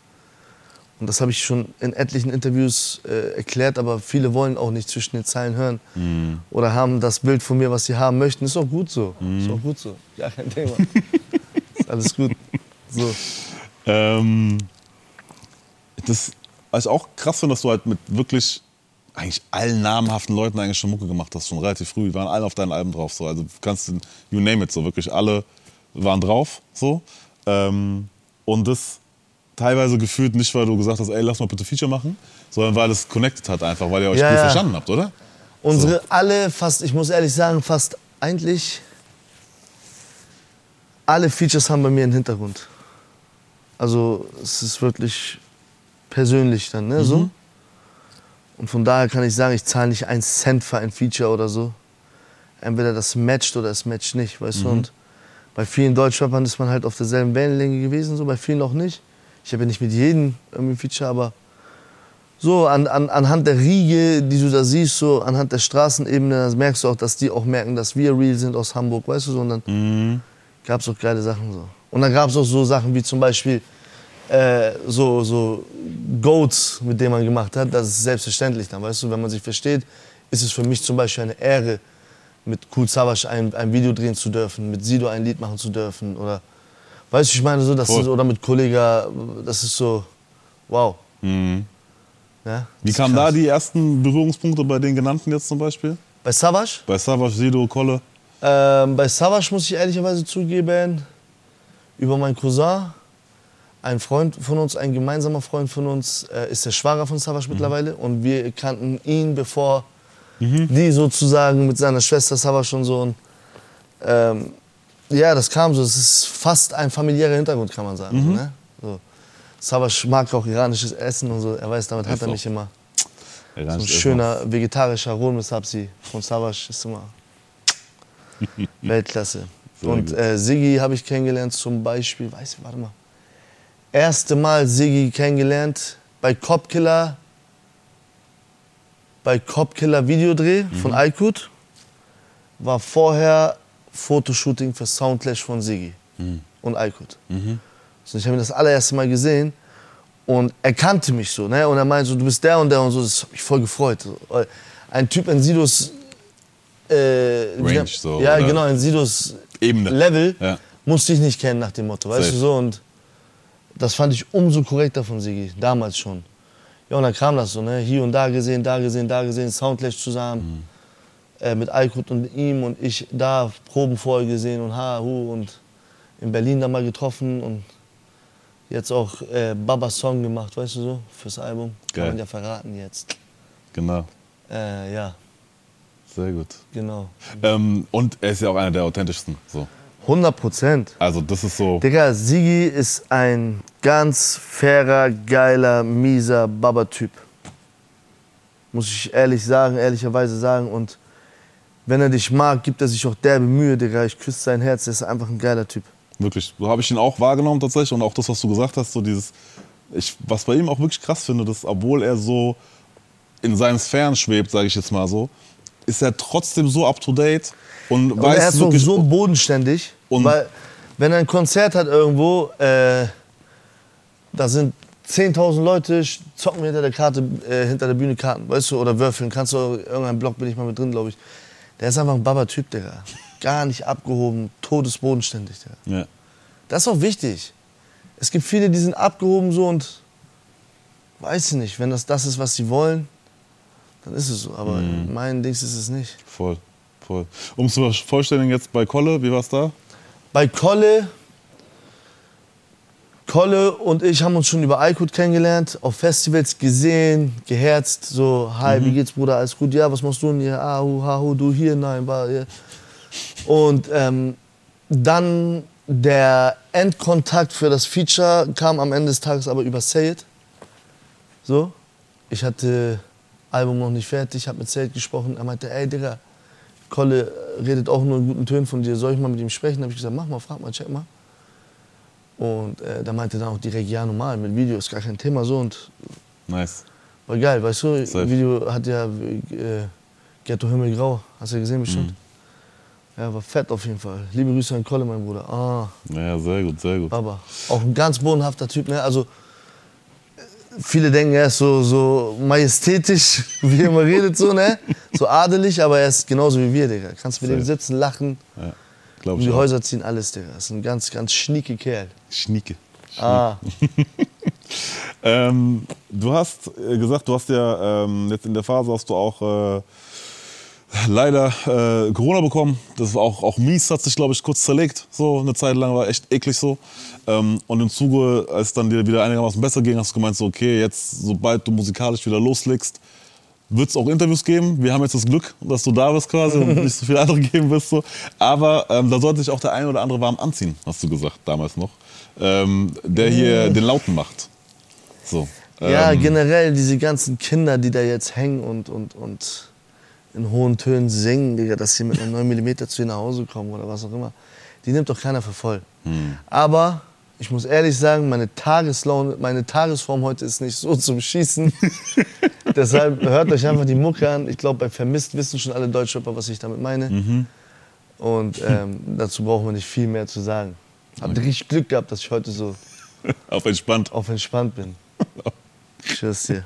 Und das habe ich schon in etlichen Interviews äh, erklärt, aber viele wollen auch nicht zwischen den Zeilen hören. Oder haben das Bild von mir, was sie haben möchten. Ist auch gut so. Ist auch gut so. Ja, kein Thema. ist alles gut. So. Ähm, das, ich auch krass finde, dass du halt mit wirklich eigentlich allen namhaften Leuten eigentlich schon Mucke gemacht hast, schon relativ früh. Die waren alle auf deinen Alben drauf. So. Also du kannst, den- you name it, so wirklich alle waren drauf. So. Ähm, und das teilweise gefühlt nicht, weil du gesagt hast, ey, lass mal bitte Feature machen, sondern weil es connected hat einfach, weil ihr euch Ja, gut ja. verstanden habt, oder? Unsere alle, fast, ich muss ehrlich sagen, fast eigentlich alle Features haben bei mir einen Hintergrund. Also es ist wirklich persönlich dann, ne, so. Und von daher kann ich sagen, ich zahle nicht einen Cent für ein Feature oder so. Entweder das matcht oder es matcht nicht, weißt du. Und bei vielen Deutschrappern ist man halt auf derselben Wellenlänge gewesen, so bei vielen auch nicht. Ich habe ja nicht mit jedem irgendwie ein Feature, aber so an, an, anhand der Riege, die du da siehst, so anhand der Straßenebene, merkst du auch, dass die auch merken, dass wir real sind aus Hamburg, weißt du so. Und dann Mhm. gab es auch geile Sachen so. Und dann gab es auch so Sachen wie zum Beispiel äh, so, so Goats, mit denen man gemacht hat. Das ist selbstverständlich dann, weißt du. Wenn man sich versteht, ist es für mich zum Beispiel eine Ehre, mit Cool Savage ein, ein Video drehen zu dürfen, mit Sido ein Lied machen zu dürfen. Oder, weißt du, ich meine so, das Voll. ist, oder mit Kollega, das ist so, wow. Mhm. Ja, Wie kamen krass. da die ersten Berührungspunkte bei den genannten jetzt zum Beispiel? Bei Savage? Bei Savage, Sido, Kolle? Ähm, bei Savage muss ich ehrlicherweise zugeben, über meinen Cousin, ein Freund von uns, ein gemeinsamer Freund von uns, äh, ist der Schwager von Savage mittlerweile. Und wir kannten ihn, bevor die sozusagen mit seiner Schwester Savage und so. Und, ähm, ja, das kam so. Es ist fast ein familiärer Hintergrund, kann man sagen. So, ne? so. Savage mag auch iranisches Essen und so. Er weiß, damit hat er mich immer. So ein schöner vegetarischer Rohmissapsi von Savage ist immer Weltklasse. Und äh, Siggi habe ich kennengelernt zum Beispiel, weiß ich, warte mal. Erste Mal Siggi kennengelernt bei Copkiller, bei Copkiller Videodreh von Aykut. War vorher Fotoshooting für Soundclash von Siggi und Aykut. So, ich habe ihn das allererste Mal gesehen und er kannte mich so, ne? Und er meinte so, du bist der und der und so. Das hat mich voll gefreut. Weil Ein Typ in Sidos äh, Range so, Ja, oder? genau, in Sidos Ebene. Level Ja. musste ich nicht kennen nach dem Motto, weißt Safe. du so. Und das fand ich umso korrekter von Sigi, damals schon. Ja, und dann kam das so, ne? Hier und da gesehen, da gesehen, da gesehen, Soundclash zusammen. Äh, mit Aykut und ihm und ich da Proben vorher gesehen und ha, hu und in Berlin da mal getroffen und jetzt auch äh, Babas Song gemacht, weißt du so, fürs Album. Kann Geil. man ja verraten jetzt. Genau, Äh, ja, sehr gut. genau. Ähm, und er ist ja auch einer der authentischsten. So. 100 Prozent. Also das ist so. Digga, Sigi ist ein ganz fairer, geiler, mieser Baba-Typ. Muss ich ehrlich sagen, ehrlicherweise sagen. Und wenn er dich mag, gibt er sich auch derbe Mühe, Digga. Ich küsse sein Herz, er ist einfach ein geiler Typ. Wirklich, so habe ich ihn auch wahrgenommen tatsächlich und auch das, was du gesagt hast, so dieses, ich, was bei ihm auch wirklich krass finde, dass obwohl er so in seinen Sphären schwebt, sage ich jetzt mal so, ist er trotzdem so up to date und, Und weiß er ist wirklich so bodenständig. Und- weil, wenn er ein Konzert hat irgendwo, äh, da sind 10.000 Leute, zocken hinter der Karte, äh, hinter der Bühne Karten, weißt du, oder würfeln. Kannst du, irgendein Block bin ich mal mit drin, glaube ich. Der ist einfach ein Baba-Typ, Digga. Gar nicht abgehoben, todesbodenständig, Digga. Ja, Das ist auch wichtig. Es gibt viele, die sind abgehoben so und weiß ich nicht, wenn das das ist, was sie wollen, dann ist es so. Aber Mhm. mein Dings ist es nicht. voll, voll. Um es zu vollständigen jetzt bei Kolle, wie war's da? Bei Kolle, Kolle und ich haben uns schon über Aykut kennengelernt, auf Festivals gesehen, geherzt, so, hi, wie geht's, Bruder, alles gut? Ja, was machst du denn hier? Ah, hu, ha, hu, du hier? Nein, war hier. Und ähm, dann der Endkontakt für das Feature kam am Ende des Tages aber über Sayed. So, ich hatte Album noch nicht fertig, habe mit Sayed gesprochen. Er meinte, ey Digga, Kolle redet auch nur in guten Tönen von dir, soll ich mal mit ihm sprechen? Habe ich gesagt, mach mal, frag mal, check mal. Und äh, da meinte dann auch direkt, ja normal, mit Video ist gar kein Thema so und Nice. war geil, weißt du, Safe. Video hat ja äh, Ghetto Himmelgrau, hast du ja gesehen bestimmt? Ja, war fett auf jeden Fall. Liebe Grüße an Kolle, mein Bruder. Ah, Ja, sehr gut, sehr gut. Baba. Auch ein ganz bodenhafter Typ, ne? Also, viele denken, er ist so, so majestätisch, wie er immer redet, so, ne? So adelig, aber er ist genauso wie wir, Digga. Kannst mit ihm sitzen, lachen, Ja, glaub um die auch. Häuser ziehen, alles, Digga. Ist ein ganz, ganz schnieke Kerl. Schnieke. Ah. Ähm, du hast äh, gesagt, du hast ja ähm, jetzt in der Phase hast du auch äh, leider äh, Corona bekommen. Das war auch, auch mies, hat sich, glaube ich, kurz zerlegt. So eine Zeit lang war echt eklig so. Ähm, und im Zuge, als es dann dir wieder einigermaßen besser ging, hast du gemeint, so, okay, jetzt, sobald du musikalisch wieder loslegst, wird es auch Interviews geben. Wir haben jetzt das Glück, dass du da bist quasi und nicht so viele andere geben wirst. So. Aber ähm, da sollte sich auch der eine oder andere warm anziehen, hast du gesagt damals noch. Ähm, der hier den Lauten macht. So. Ja, ähm, generell diese ganzen Kinder, die da jetzt hängen und, und, und in hohen Tönen singen, Digga, dass sie mit einem 9 mm zu dir nach Hause kommen oder was auch immer, die nimmt doch keiner für voll. Aber ich muss ehrlich sagen, meine Tageslaune, meine Tagesform heute ist nicht so zum Schießen. Deshalb hört euch einfach die Mucke an. Ich glaube, bei Vermisst wissen schon alle Deutschrapper, was ich damit meine. Und ähm, dazu brauchen wir nicht viel mehr zu sagen. Hab richtig Glück gehabt, dass ich heute so auf entspannt. auf entspannt bin. Tschüss dir.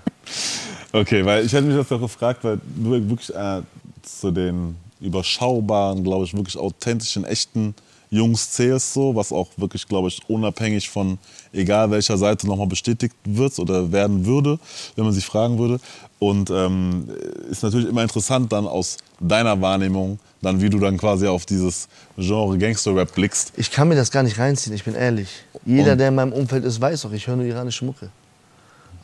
Okay, weil ich hätte mich das auch gefragt, weil du wirklich äh, zu den überschaubaren, glaube ich, wirklich authentischen, echten Jungs zählst, so, was auch wirklich, glaube ich, unabhängig von egal welcher Seite nochmal bestätigt wird oder werden würde, wenn man sich fragen würde. Und ähm, ist natürlich immer interessant dann aus deiner Wahrnehmung, dann wie du dann quasi auf dieses Genre Gangster-Rap blickst. Ich kann mir das gar nicht reinziehen, ich bin ehrlich. Jeder, Und- der in meinem Umfeld ist, weiß auch, ich höre nur iranische Mucke.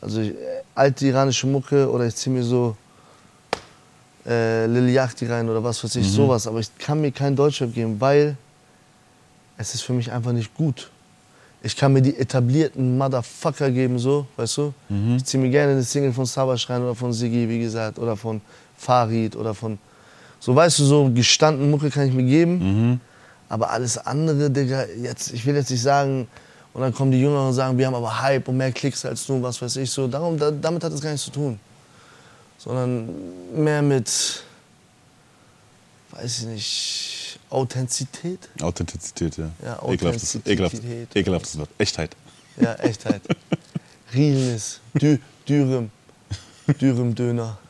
Also ich, äh, alte iranische Mucke oder ich ziehe mir so äh, Lil Yachty rein oder was weiß ich, sowas. Aber ich kann mir kein Deutschrap geben, weil es ist für mich einfach nicht gut. Ich kann mir die etablierten Motherfucker geben, so, weißt du? Ich ziehe mir gerne eine Single von Savas rein oder von Siggi, wie gesagt, oder von Farid oder von, so weißt du, so gestanden Mucke kann ich mir geben. Aber alles andere, Digga, jetzt, ich will jetzt nicht sagen, und dann kommen die Jüngeren und sagen, wir haben aber Hype und mehr Klicks als du, was weiß ich so. Darum, da, damit hat es gar nichts zu tun. Sondern mehr mit, weiß ich nicht, Authentizität. Authentizität, ja. Ja, Ekelhaftes, Authentizität. ekelhaft, ekelhaftes Wort. Echtheit. Ja, Echtheit. Realness. Dü Dürüm. Dürüm Döner.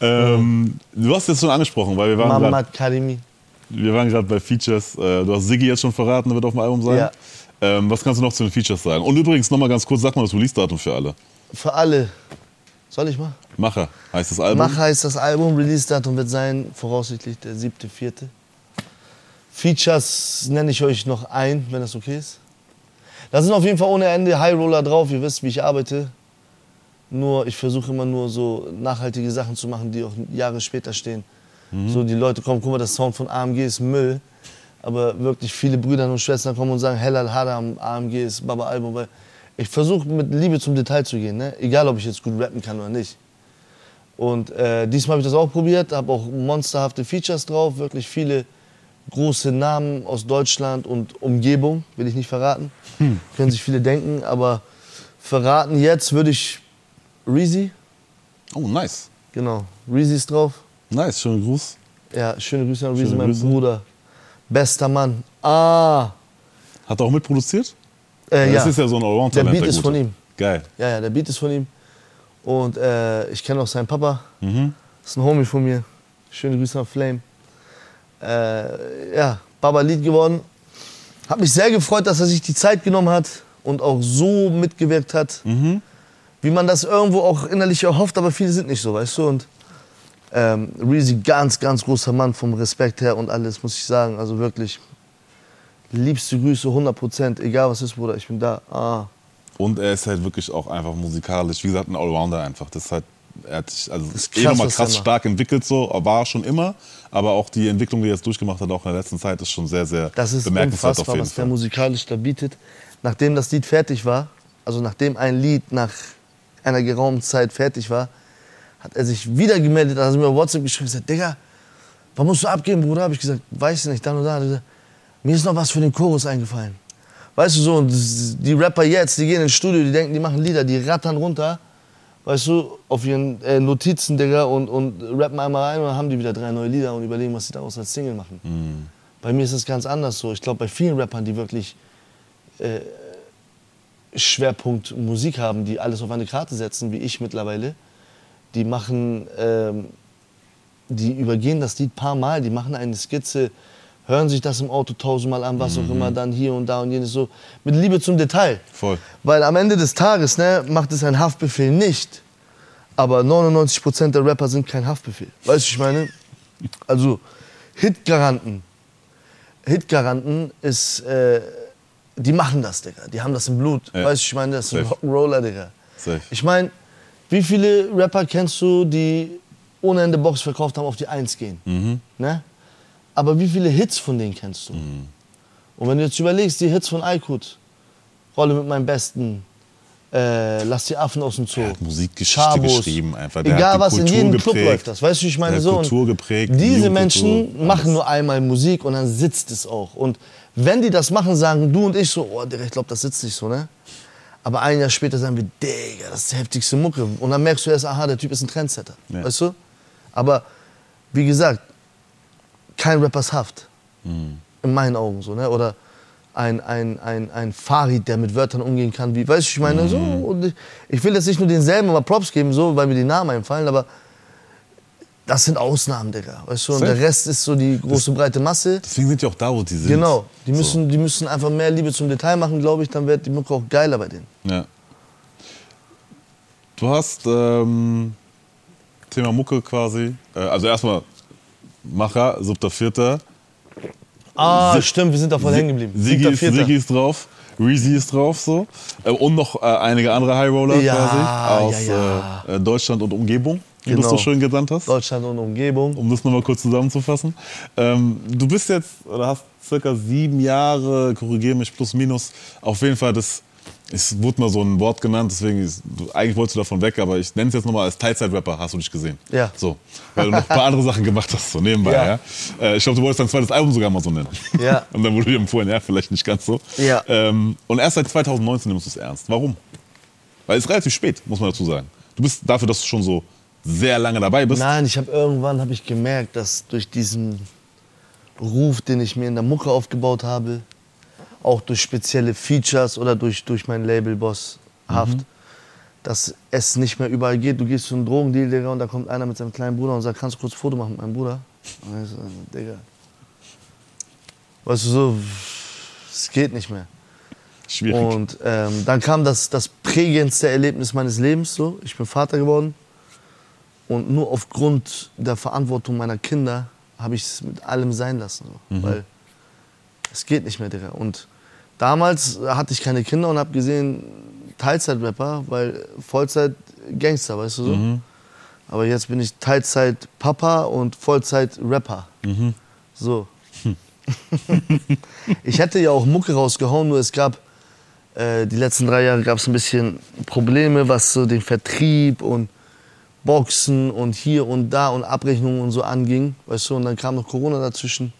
Ähm, du hast jetzt schon angesprochen, weil wir waren Mamad Karimi. Wir waren gerade bei Features. Äh, du hast Siggi jetzt schon verraten, der wird auf dem Album sein. Ja. Ähm, was kannst du noch zu den Features sagen? Und übrigens nochmal ganz kurz, sag mal das Release-Datum für alle. Für alle. Soll ich mal? Macher heißt das Album. Mach heißt das Album, Release-Datum wird sein, voraussichtlich der 7.4. Features nenne ich euch noch ein, wenn das okay ist. Da sind auf jeden Fall ohne Ende High Roller drauf, ihr wisst, wie ich arbeite. Nur, ich versuche immer nur so nachhaltige Sachen zu machen, die auch Jahre später stehen. So, die Leute kommen, guck mal, das Sound von AMG ist Müll. Aber wirklich viele Brüder und Schwestern kommen und sagen, Hellal Haram, AMG ist Baba Album. Weil ich versuche mit Liebe zum Detail zu gehen, ne? egal ob ich jetzt gut rappen kann oder nicht. Und äh, diesmal habe ich das auch probiert, habe auch monsterhafte Features drauf, wirklich viele große Namen aus Deutschland und Umgebung, will ich nicht verraten. Können sich viele denken, aber verraten jetzt würde ich Reezy, Oh, nice. genau, Reezy ist drauf. Nice, schönen Gruß. Ja, schöne Grüße an Schöne mein Grüße. Bruder. Bester Mann. Ah, Hat er auch mitproduziert? äh, Das ja. ist ja so ein allround Der Beat ist von ihm. Geil. Ja, ja, der Beat ist von ihm. Und äh, ich kenne auch seinen Papa. Mhm. Das ist ein Homie von mir. Schöne Grüße an Flame. Äh, ja, Baba Lied geworden. Hat mich sehr gefreut, dass er sich die Zeit genommen hat und auch so mitgewirkt hat, Mhm. wie man das irgendwo auch innerlich erhofft, aber viele sind nicht so, weißt du. Und ähm, Reezy, ganz, ganz großer Mann vom Respekt her und alles, muss ich sagen. Also wirklich, liebste Grüße, 100 Prozent. Egal was ist, Bruder, ich bin da. Ah. Und er ist halt wirklich auch einfach musikalisch, wie gesagt, ein Allrounder einfach. Das ist halt, er hat sich also ist eh krass, nochmal was er krass stark entwickelt, so, war schon immer. Aber auch die Entwicklung, die er jetzt durchgemacht hat, auch in der letzten Zeit, ist schon sehr, sehr Das ist bemerkenswert auf unfassbar, jeden was der Fall. musikalisch da bietet. Nachdem das Lied fertig war, also nachdem ein Lied nach einer geraumen Zeit fertig war, hat er sich wieder gemeldet, hat mir auf WhatsApp geschrieben und gesagt, Digga, was musst du abgeben, Bruder? Hab ich gesagt, weiß ich nicht, dann und da. Gesagt, Mir ist noch was für den Chorus eingefallen. Weißt du so, und das- die Rapper jetzt, die gehen ins Studio, die denken, die machen Lieder, die rattern runter, weißt du, auf ihren äh, Notizen, Digga, und, und rappen einmal rein und dann haben die wieder drei neue Lieder und überlegen, was sie daraus als Single machen. Bei mir ist es ganz anders so. Ich glaube, bei vielen Rappern, die wirklich äh, Schwerpunkt Musik haben, die alles auf eine Karte setzen, wie ich mittlerweile, die machen, ähm, die übergehen das Lied paar Mal, die machen eine Skizze, hören sich das im Auto tausendmal an, was auch immer, dann hier und da und jenes so. Mit Liebe zum Detail. Voll. Weil am Ende des Tages ne, macht es ein Haftbefehl nicht. Aber 99% der Rapper sind kein Haftbefehl. Weißt du, ich meine? Also, Hitgaranten. Hitgaranten ist, äh, die machen das, Digga. Die haben das im Blut. Ja. Weißt du, ich meine, das sind. Rock'n'Roller, Digga. Safe. Ich meine, wie viele Rapper kennst du, die ohne Ende Box verkauft haben, auf die Eins gehen? Mhm. Ne? Aber wie viele Hits von denen kennst du? Und wenn du jetzt überlegst, die Hits von Aykut, Rolle mit meinem Besten, äh, Lass die Affen aus dem Zoo. Er hat Musikgeschichte Chabos, geschrieben einfach. Der Egal was, in jedem Club geprägt. läuft das. Weißt du, ich meine? So. Kultur geprägt, die Diese Menschen alles. machen nur einmal Musik und dann sitzt es auch. Und wenn die das machen, sagen du und ich so, oh, ich glaube, das sitzt nicht so, ne? Aber ein Jahr später sagen wir, Digga, das ist die heftigste Mucke. Und dann merkst du erst, aha, der Typ ist ein Trendsetter. Ja. Weißt du? Aber wie gesagt, kein Rappers Haft. Mhm. In meinen Augen so, ne? Oder ein, ein, ein, ein Farid, der mit Wörtern umgehen kann, wie, weißt du, ich meine, so. Mhm. Und ich, ich will jetzt nicht nur denselben aber Props geben, so, weil mir die Namen einfallen, aber das sind Ausnahmen, Digga. Weißt du? Und der Rest ist so die große breite Masse. Deswegen sind die auch da, wo die sind. Genau. Die So. müssen, die müssen einfach mehr Liebe zum Detail machen, glaube ich, dann wird die Mucke auch geiler bei denen. Ja. Du hast ähm, Thema Mucke quasi. Äh, also erstmal Macher, siebter, vierter. Ah, Sie- stimmt, wir sind da voll hängen geblieben. Siggi Siebter, ist, ist drauf. Reezy ist drauf so. Äh, und noch äh, einige andere High Roller Ja, quasi aus ja, Äh, äh, Deutschland und Umgebung, wie du es Genau. so schön genannt hast. Deutschland und Umgebung. Um das nochmal kurz zusammenzufassen. Ähm, du bist jetzt oder hast circa sieben Jahre, korrigiere mich plus minus, auf jeden Fall das. Es wurde mal so ein Wort genannt, deswegen ist, eigentlich wolltest du davon weg, aber ich nenne es jetzt nochmal als Teilzeit-Rapper, hast du dich gesehen. Ja. So, weil du noch ein paar andere Sachen gemacht hast, so nebenbei. Ja. Ja. Äh, ich glaube, du wolltest dein zweites Album sogar mal so nennen. Ja. Und dann wurde dir empfohlen, ja, vielleicht nicht ganz so. Ja. Ähm, und erst seit 2019 nimmst du es ernst. Warum? Weil es ist relativ spät, muss man dazu sagen. Du bist dafür, dass du schon so sehr lange dabei bist. Nein, ich habe irgendwann habe ich gemerkt, dass durch diesen Ruf, den ich mir in der Mucke aufgebaut habe, auch durch spezielle Features oder durch, durch meinen Labelboss Haft, dass es nicht mehr überall geht. Du gehst zu einem Drogendeal, Digga, und da kommt einer mit seinem kleinen Bruder und sagt, kannst du kurz ein Foto machen mit meinem Bruder? Und ich so, Digga. Weißt du, so, es geht nicht mehr. Schwierig. Und ähm, dann kam das, das prägendste Erlebnis meines Lebens. So. Ich bin Vater geworden. Und nur aufgrund der Verantwortung meiner Kinder habe ich es mit allem sein lassen. So. Weil es geht nicht mehr, Digga. Und damals hatte ich keine Kinder und habe gesehen, Teilzeit-Rapper, weil Vollzeit Gangster, weißt du so. Aber jetzt bin ich Teilzeit-Papa und Vollzeit-Rapper. So. ich hätte ja auch Mucke rausgehauen, nur es gab äh, die letzten drei Jahre gab es ein bisschen Probleme, was so den Vertrieb und Boxen und hier und da und Abrechnungen und so anging. Weißt du, und dann kam noch Corona dazwischen.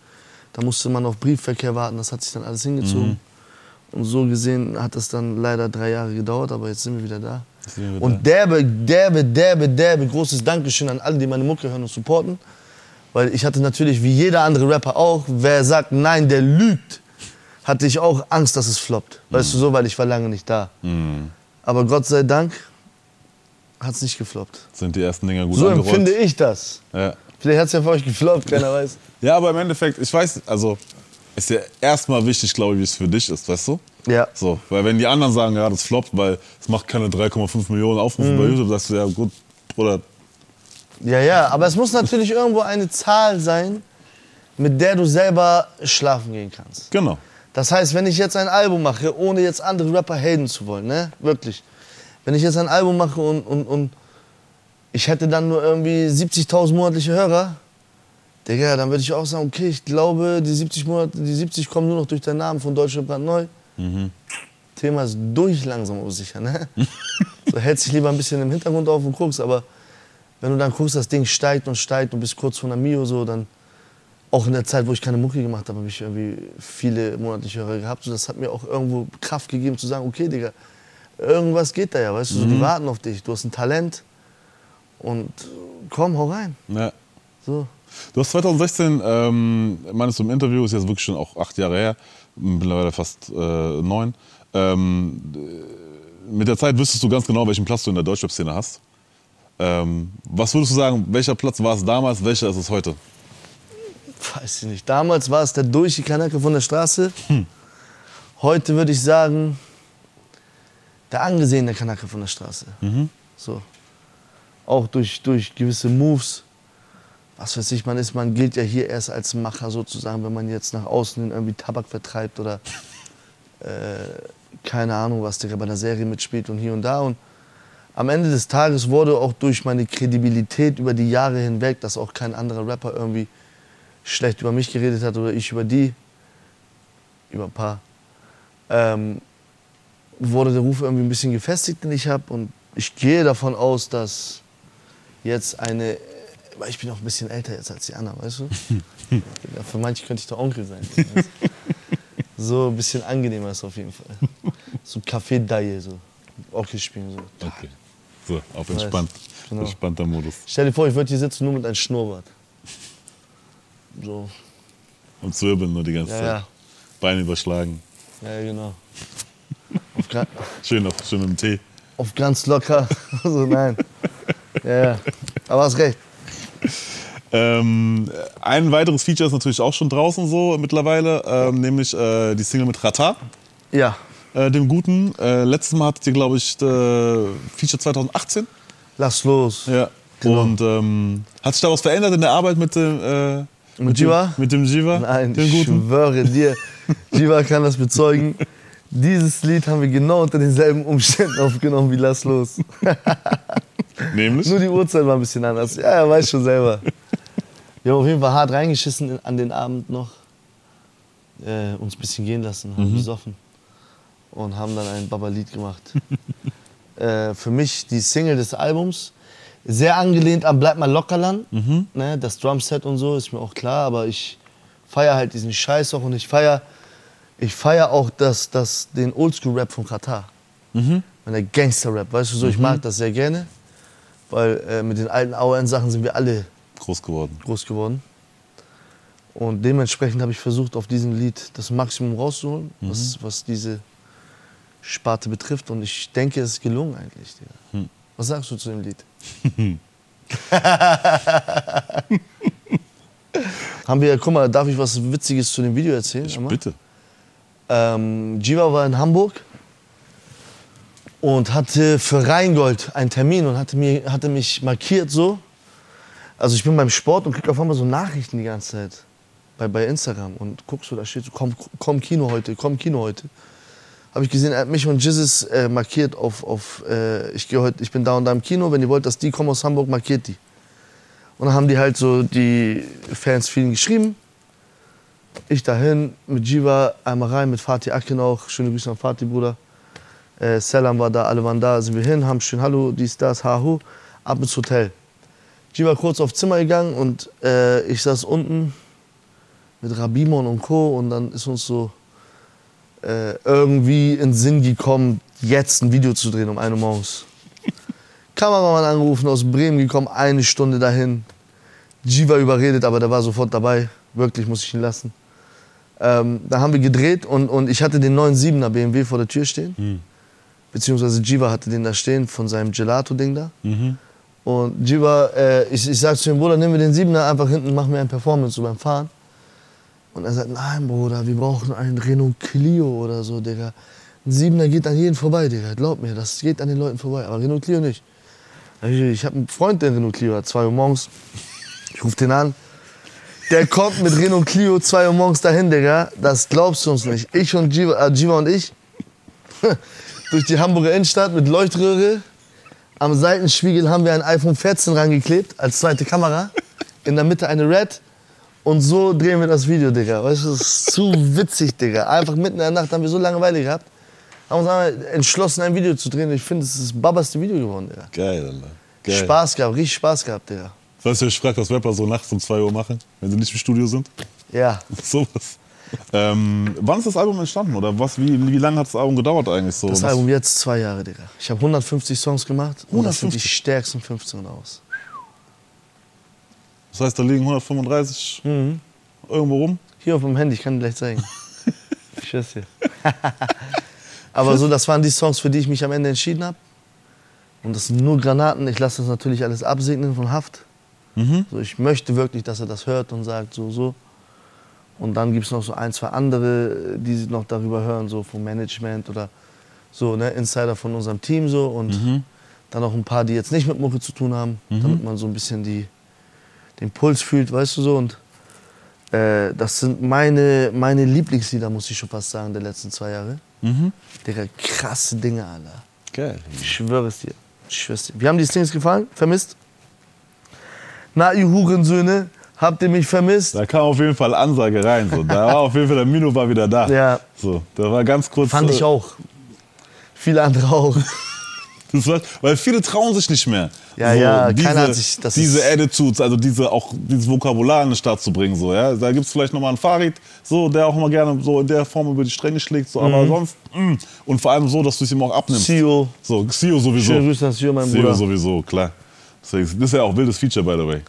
Da musste man auf Briefverkehr warten, das hat sich dann alles hingezogen. Und so gesehen hat es dann leider drei Jahre gedauert, aber jetzt sind wir wieder da. wir wieder Und derbe, derbe, derbe, derbe, großes Dankeschön an alle, die meine Mucke hören und supporten. Weil ich hatte natürlich, wie jeder andere Rapper auch, wer sagt, nein, der lügt, hatte ich auch Angst, dass es floppt. Weißt du so, weil ich war lange nicht da. Aber Gott sei Dank hat es nicht gefloppt. Sind die ersten Dinger gut So angerollt. empfinde ich das. Ja. Vielleicht hat es ja für euch gefloppt, keiner weiß. ja, aber im Endeffekt, ich weiß, also ist ja erstmal wichtig, glaube ich, wie es für dich ist, weißt du? Ja. So, weil wenn die anderen sagen, ja, das floppt, weil es macht keine 3,5 Millionen Aufrufe Mhm. bei YouTube, sagst du, ja gut, Bruder, Ja, ja, aber es muss natürlich irgendwo eine Zahl sein, mit der du selber schlafen gehen kannst. genau. Das heißt, wenn ich jetzt ein Album mache, ohne jetzt andere Rapper haten zu wollen, ne? Wirklich. Wenn ich jetzt ein Album mache und, und, und ich hätte dann nur irgendwie 70.000 monatliche Hörer, Digga, dann würde ich auch sagen, okay, ich glaube, die 70, Monate, die 70 kommen nur noch durch den Namen von Deutschland brandneu. Thema ist durch langsam aber sicher, ne? so hältst dich lieber ein bisschen im Hintergrund auf und guckst, aber wenn du dann guckst, das Ding steigt und steigt und bist kurz vor einer Mio so, dann auch in der Zeit, wo ich keine Mucke gemacht habe, habe ich irgendwie viele monatliche Hörer gehabt. So, das hat mir auch irgendwo Kraft gegeben zu sagen, okay, Digga, irgendwas geht da ja, weißt du, so, die warten auf dich, du hast ein Talent und komm, hau rein. Ja. So. Du hast 2016, ähm, meinst du im Interview, ist jetzt wirklich schon auch acht Jahre her, mittlerweile fast äh, neun. Ähm, äh, mit der Zeit wüsstest du ganz genau, welchen Platz du in der Deutschrap-Szene hast. Ähm, was würdest du sagen, welcher Platz war es damals, welcher ist es heute? Weiß ich nicht. Damals war es der durch die Kanake von der Straße. Heute würde ich sagen, der angesehene Kanake von der Straße. So. Auch durch, durch gewisse Moves. Was weiß ich, man ist, man gilt ja hier erst als Macher sozusagen, wenn man jetzt nach außen hin irgendwie Tabak vertreibt oder äh, keine Ahnung was, der bei einer Serie mitspielt und hier und da. Und am Ende des Tages wurde auch durch meine Kredibilität über die Jahre hinweg, dass auch kein anderer Rapper irgendwie schlecht über mich geredet hat oder ich über die, über ein paar, ähm, wurde der Ruf irgendwie ein bisschen gefestigt, den ich habe. Und ich gehe davon aus, dass jetzt eine, weil ich bin auch ein bisschen älter jetzt als die anderen, weißt du? ja, für manche könnte ich der Onkel sein. weißt? So ein bisschen angenehmer ist auf jeden Fall. So Café-Daille, so. Onkel spielen, so. Okay. So, auf entspannt. Genau. Entspannter Modus. Stell dir vor, ich würde hier sitzen nur mit einem Schnurrbart. So, Und zwirbeln nur die ganze ja, Zeit. ja. Beine überschlagen. Ja, genau. Schön noch, schön im Tee. auf ganz locker. Also nein. Ja, ja. Aber hast recht. Ähm, ein weiteres Feature ist natürlich auch schon draußen so mittlerweile, ähm, nämlich äh, die Single mit Rata, Ja. äh, dem Guten. Äh, letztes Mal hattet ihr, glaube ich, äh, Feature 2018. Lass los. Ja. Genau. Und ähm, hat sich da was verändert in der Arbeit mit dem, äh, Mit Jiva? Dem, mit dem Jiva? Nein, dem ich Guten? schwöre dir, Jiva kann das bezeugen. Dieses Lied haben wir genau unter denselben Umständen aufgenommen wie Lass los. Nämlich? Nur die Uhrzeit war ein bisschen anders. Ja, er weiß schon selber. Wir haben auf jeden Fall hart reingeschissen in- an den Abend noch. Äh, uns ein bisschen gehen lassen, haben besoffen. Und haben dann ein Baba-Lied gemacht. äh, für mich die Single des Albums. Sehr angelehnt an Bleib mal Lockerland. Ne, das Drumset und so ist mir auch klar, aber ich feiere halt diesen Scheiß auch und ich feiere ich feier auch das, das, den Oldschool-Rap von Katar. Mhm. Der Gangster-Rap, weißt du so, ich mag das sehr gerne. Weil äh, mit den alten AON-Sachen sind wir alle Groß geworden. groß geworden. Und dementsprechend habe ich versucht, auf diesem Lied das Maximum rauszuholen, was, was diese Sparte betrifft. Und ich denke, es ist gelungen eigentlich. Digga. Was sagst du zu dem Lied? Haben wir, guck mal, darf ich was Witziges zu dem Video erzählen? Amar? Bitte. Ähm, Jiva war in Hamburg und hatte für Rheingold einen Termin und hatte, mir, hatte mich markiert so. Also ich bin beim Sport und krieg auf einmal so Nachrichten die ganze Zeit bei, bei Instagram und guckst du, da steht so, komm, komm Kino heute, komm Kino heute. Habe ich gesehen, er hat mich und Jizzes äh, markiert auf, auf äh, ich, heute, ich bin da und da im Kino, wenn ihr wollt, dass die kommen aus Hamburg, markiert die. Und dann haben die halt so die Fans vielen geschrieben. Ich dahin mit Jiva einmal rein, mit Fatih Akin auch. Schöne Grüße an Fatih, Bruder. Äh, Selam war da, alle waren da, sind wir hin, haben schön Hallo, dies, das, Hahu, ab ins Hotel. Jiva kurz aufs Zimmer gegangen und äh, ich saß unten mit Rabimon und Co. Und dann ist uns so äh, irgendwie in den Sinn gekommen, jetzt ein Video zu drehen um 1 Uhr morgens. Kameramann angerufen, aus Bremen gekommen, eine Stunde dahin. Jiva überredet, aber der war sofort dabei. Wirklich, muss ich ihn lassen. Ähm, da haben wir gedreht und, und ich hatte den neuen 7er BMW vor der Tür stehen. Beziehungsweise Jiva hatte den da stehen von seinem Gelato-Ding da. Und Jiva, äh, ich, ich sag zu ihm, Bruder, nehmen wir den 7er einfach hinten, machen wir ein Performance so beim Fahren. Und er sagt, nein, Bruder, wir brauchen einen Renault Clio oder so, Digga. Ein 7er geht an jeden vorbei, Digga. Glaub mir, das geht an den Leuten vorbei. Aber Renault Clio nicht. Ich, ich habe einen Freund, der Renault Clio hat, 2 Uhr morgens. Ich rufe den an. Der kommt mit Renault Clio 2 Uhr morgens dahin, Digga. Das glaubst du uns nicht. Ich und Jiva, äh, Jiva und ich durch die Hamburger Innenstadt mit Leuchtröhre. Am Seitenspiegel haben wir ein iPhone 14 rangeklebt als zweite Kamera. In der Mitte eine Red. Und so drehen wir das Video, Digga. Weißt du, das ist zu witzig, Digga. Einfach mitten in der Nacht haben wir so Langeweile gehabt. Haben uns einmal entschlossen, ein Video zu drehen. Ich finde, es ist das babaste Video geworden, Digga. Geil, Alter. Geil. Spaß gehabt, richtig Spaß gehabt, Digga. Weißt du, ich frage, was Rapper so nachts um 2 Uhr machen, wenn sie nicht im Studio sind? Ja. Sowas. Ähm, wann ist das Album entstanden? Oder was, wie, wie lange hat das Album gedauert eigentlich so? Das Album jetzt zwei Jahre, Digga. Ich habe 150 Songs gemacht und das sind die 150? stärksten 15 raus. Das heißt, da liegen 135 Mhm. irgendwo rum. Hier auf dem Handy, ich kann dir gleich zeigen. Ich schwör's. Aber so, das waren die Songs, für die ich mich am Ende entschieden habe. Und das sind nur Granaten. Ich lasse das natürlich alles absegnen von Haft. So, ich möchte wirklich, dass er das hört und sagt, so, so. Und dann gibt es noch so ein, zwei andere, die noch darüber hören, so vom Management oder so, ne, Insider von unserem Team so. Und dann noch ein paar, die jetzt nicht mit Mucke zu tun haben, damit man so ein bisschen die, den Puls fühlt, weißt du so. Und äh, das sind meine, meine Lieblingslieder, muss ich schon fast sagen, der letzten zwei Jahre. Digga, krasse Dinge, Alter. Geil. Ich schwöre es dir. Ich schwör's dir. Wie haben die Stings gefallen? Vermisst? Na, ihr Hurensöhne, habt ihr mich vermisst? Da kam auf jeden Fall Ansage rein. So. Da war auf jeden Fall, der Mino war wieder da. Ja. So, da war ganz kurz. Fand ich äh, auch. Viele andere auch. War, weil viele trauen sich nicht mehr. Ja, ja, keiner hat sich- das diese Attitudes, also diese, auch dieses Vokabular in den Start zu bringen. So, ja? Da gibt es vielleicht nochmal einen Farid, so, der auch mal gerne so in der Form über die Stränge schlägt. So, Mhm. Aber sonst, mm. und vor allem so, dass du es ihm auch abnimmst. Sio. So, Sio sowieso. Schöne Grüße an Sio, mein Sio Bruder. sowieso, klar. Das ist ja auch ein wildes Feature, by the way.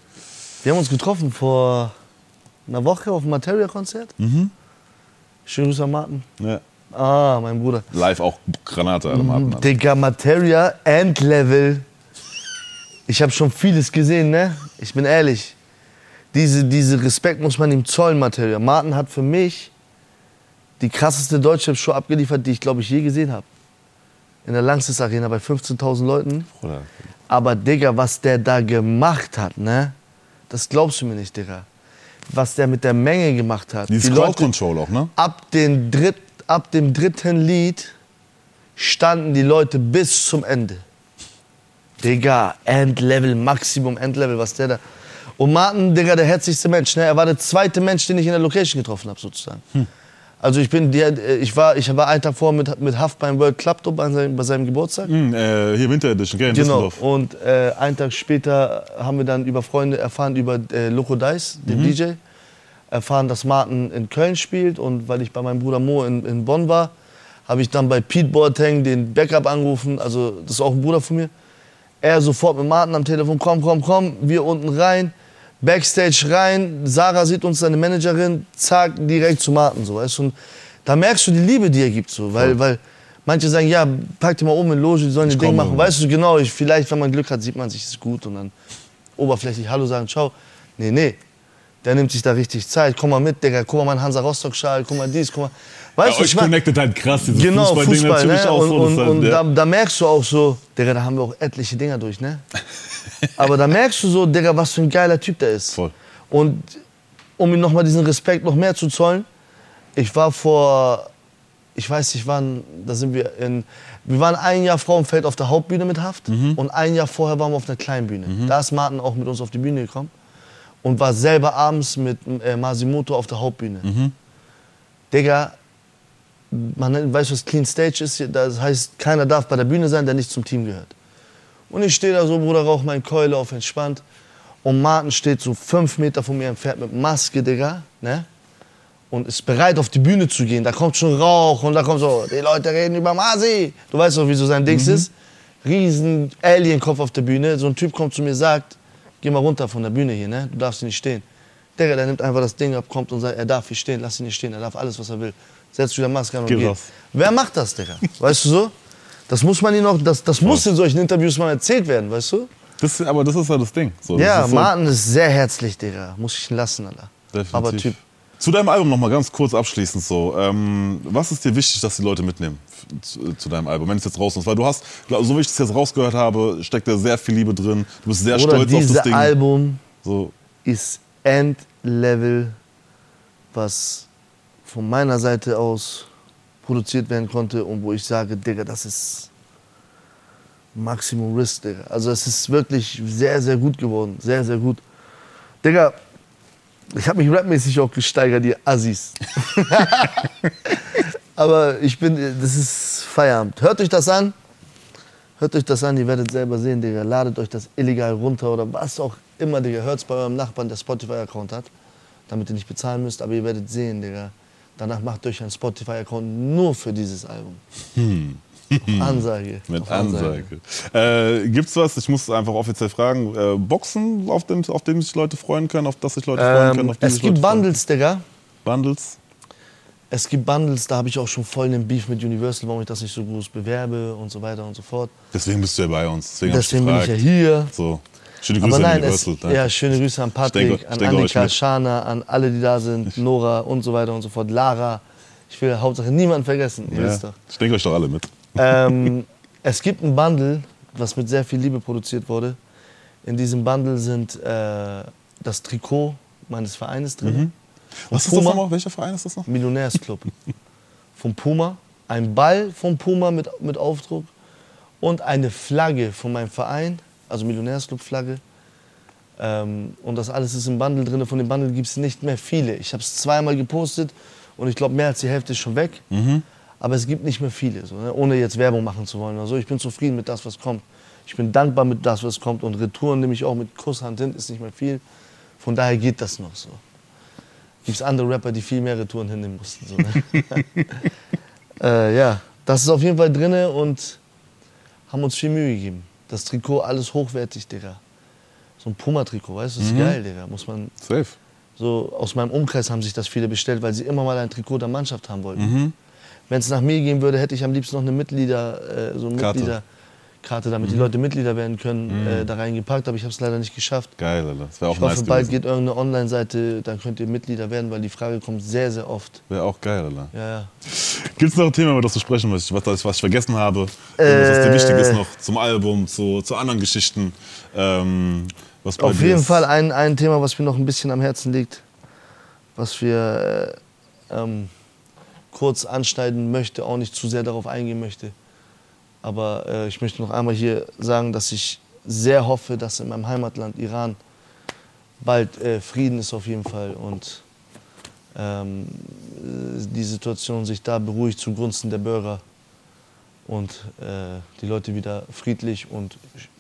Wir haben uns getroffen vor einer Woche auf dem Materia-Konzert. Mhm. Schöne Grüße an Martin. Ja. Ah, mein Bruder. Live auch Granate, alle Martin. Alter. Digga, Materia, Endlevel. Ich habe schon vieles gesehen, ne? Ich bin ehrlich. Diese, diese Respekt muss man ihm zollen, Materia. Martin hat für mich die krasseste Deutschrap-Show abgeliefert, die ich, glaube ich, je gesehen habe. In der Langsys Arena bei 15.000 Leuten. Bruder. Aber Digga, was der da gemacht hat, ne? Das glaubst du mir nicht, Digga. Was der mit der Menge gemacht hat. Dieses Die Crowd Control auch, ne? ab, den Dritt, ab dem dritten Lied standen die Leute bis zum Ende. Digga, Endlevel, Maximum Endlevel, was der da. Und Martin, Digga, der herzlichste Mensch. Ne? Er war der zweite Mensch, den ich in der Location getroffen habe, sozusagen. Also ich bin, der, ich war, ich war einen Tag vor mit, mit Haft beim World Club Club bei seinem, bei seinem Geburtstag. Hm, äh, hier Winter Edition, gell, in Genau. Düsseldorf. Und äh, einen Tag später haben wir dann über Freunde erfahren, über äh, Loco Dice, den DJ, erfahren, dass Martin in Köln spielt. Und weil ich bei meinem Bruder Mo in, in Bonn war, habe ich dann bei Pete Boateng den Backup angerufen. Also das ist auch ein Bruder von mir. Er sofort mit Martin am Telefon, komm, komm, komm, wir unten rein. Backstage rein, Sarah sieht uns, seine Managerin, zack, direkt zu Martin. So, weißt du? Und da merkst du die Liebe, die er gibt. So, weil, weil manche sagen, ja, pack die mal um in Loge, die sollen ihr Ding machen. irgendwann. Weißt du, genau, ich, vielleicht, wenn man Glück hat, sieht man sich, ist gut. Und dann oberflächlich Hallo sagen, ciao. Nee, nee. Der nimmt sich da richtig Zeit. Komm mal mit, Digga. Guck mal, mein Hansa Rostock-Schal. Guck mal dies, guck mal. Weißt Ja, du, ich connectet halt krass, dieses Genau, Fußball, natürlich ne? auch Und, so. und, das und halt, da, ja. da merkst du auch so, Digga, da haben wir auch etliche Dinger durch, ne? Aber da merkst du so, Digga, was für ein geiler Typ der ist. Voll. Und um ihm nochmal diesen Respekt noch mehr zu zollen, ich war vor, ich weiß nicht wann, da sind wir in, wir waren ein Jahr Frauenfeld auf der Hauptbühne mit Haft Mhm. und ein Jahr vorher waren wir auf einer kleinen Bühne. Da ist Martin auch mit uns auf die Bühne gekommen und war selber abends mit äh, Masimoto auf der Hauptbühne. Mhm. Digga, man weiß, was Clean Stage ist. Das heißt, keiner darf bei der Bühne sein, der nicht zum Team gehört. Und ich stehe da so, Bruder, rauch mein Keule auf entspannt. Und Martin steht so fünf Meter von mir entfernt mit Maske, Digga, ne? Und ist bereit, auf die Bühne zu gehen. Da kommt schon Rauch und da kommt so, die Leute reden über Masi. Du weißt doch, wie so sein Dings ist. Riesen Alien-Kopf auf der Bühne. So ein Typ kommt zu mir, sagt, geh mal runter von der Bühne hier, ne? Du darfst hier nicht stehen. Digga, der nimmt einfach das Ding ab, kommt und sagt, er darf hier stehen, lass ihn nicht stehen, er darf alles, was er will. Setzt wieder Maske an und Geh geht. raus. Wer macht das, Digga? Weißt du so? Das muss man ihn noch, das, das muss in solchen Interviews mal erzählt werden, weißt du? Das, aber das ist ja das Ding. So, das Ja, ist so, Martin ist sehr herzlich, Digga. Muss ich ihn lassen, Alter. Definitiv. Aber Typ. Zu deinem Album noch mal ganz kurz abschließend so. Ähm, was ist dir wichtig, dass die Leute mitnehmen zu, zu deinem Album, wenn es jetzt raus ist? Weil du hast, glaub, so wie ich es jetzt rausgehört habe, steckt da sehr viel Liebe drin. Du bist sehr Oder stolz auf das Ding. Album So, ist Endlevel, was von meiner Seite aus produziert werden konnte und wo ich sage, Digga, das ist Maximum Risk, Digga. Also es ist wirklich sehr, sehr gut geworden. Sehr, sehr gut. Digga, ich habe mich rapmäßig auch gesteigert, die Assis. Aber ich bin, das ist Feierabend. Hört euch das an. Hört euch das an, ihr werdet selber sehen, Digga. Ladet euch das illegal runter oder was auch immer, Digga. Hört's bei eurem Nachbarn, der Spotify-Account hat, damit ihr nicht bezahlen müsst. Aber ihr werdet sehen, Digga. Danach macht euch einen Spotify-Account nur für dieses Album. Auf Ansage. mit Auf Ansage. Äh, gibt's was, ich muss einfach offiziell fragen, äh, Boxen, auf dem, auf dem sich Leute freuen können, auf das sich Leute freuen können? Ähm, Auf die es gibt Leute? Bundles, Digga. Bundles? Es gibt Bundles, da habe ich auch schon voll den Beef mit Universal, warum ich das nicht so groß bewerbe und so weiter und so fort. Deswegen bist du ja bei uns. Deswegen, Deswegen bin ich ja hier. So. Schöne Grüße Aber an nein, es, Universal. danke. ja, schöne Grüße an Patrick, denke- an Annika. Shana, an alle, die da sind, Nora und so weiter und so fort, Lara. Ich will Hauptsache niemanden vergessen, ihr wisst doch. ich denke euch doch alle mit. Ähm, es gibt ein Bundle, was mit sehr viel Liebe produziert wurde. In diesem Bundle sind äh, das Trikot meines Vereines drin, Mhm. Was ist das nochmal? Welcher Verein ist das noch? Millionärsclub vom Puma, ein Ball vom Puma mit, mit Aufdruck und eine Flagge von meinem Verein, also Millionärsclub-Flagge. Ähm, und das alles ist im Bundle drin. Von dem Bundle gibt es nicht mehr viele. Ich habe es zweimal gepostet und ich glaube, mehr als die Hälfte ist schon weg. Aber es gibt nicht mehr viele, so, ne? ohne jetzt Werbung machen zu wollen. oder so. Ich bin zufrieden mit das, was kommt. Ich bin dankbar mit das, was kommt. Und Retouren nehme ich auch mit Kusshand hin, ist nicht mehr viel. Von daher geht das noch so. Gibt es andere Rapper, die viel mehr Retouren hinnehmen mussten. So, ne? äh, ja, das ist auf jeden Fall drin und haben uns viel Mühe gegeben. Das Trikot, alles hochwertig, Digga. So ein Puma-Trikot, weißt du, ist geil, Digga. Muss man Safe. so aus meinem Umkreis haben sich das viele bestellt, weil sie immer mal ein Trikot der Mannschaft haben wollten. Mhm. Wenn es nach mir gehen würde, hätte ich am liebsten noch eine Mitglieder, äh, so eine Karte. Mhm. Mitgliederkarte, damit die Leute Mitglieder werden können, äh, da reingepackt. Aber ich habe es leider nicht geschafft. Geil, Alter. Das wäre auch Ich hoffe, nice bald gewesen. geht irgendeine Online-Seite, dann könnt ihr Mitglieder werden, weil die Frage kommt sehr, sehr oft. Wäre auch geil, Alter. Ja, ja. Gibt es noch ein Thema, über das du sprechen möchtest, was, was ich vergessen habe? Irgendwas, was dir wichtig ist noch zum Album, zu, zu anderen Geschichten? Ähm, was bei Auf jeden ist? Fall ein, ein Thema, was mir noch ein bisschen am Herzen liegt, was wir äh, ähm, kurz anschneiden möchte, auch nicht zu sehr darauf eingehen möchte. Aber äh, ich möchte noch einmal hier sagen, dass ich sehr hoffe, dass in meinem Heimatland Iran bald äh, Frieden ist auf jeden Fall und ähm, äh, die Situation sich da beruhigt zugunsten der Bürger und äh, die Leute wieder friedlich und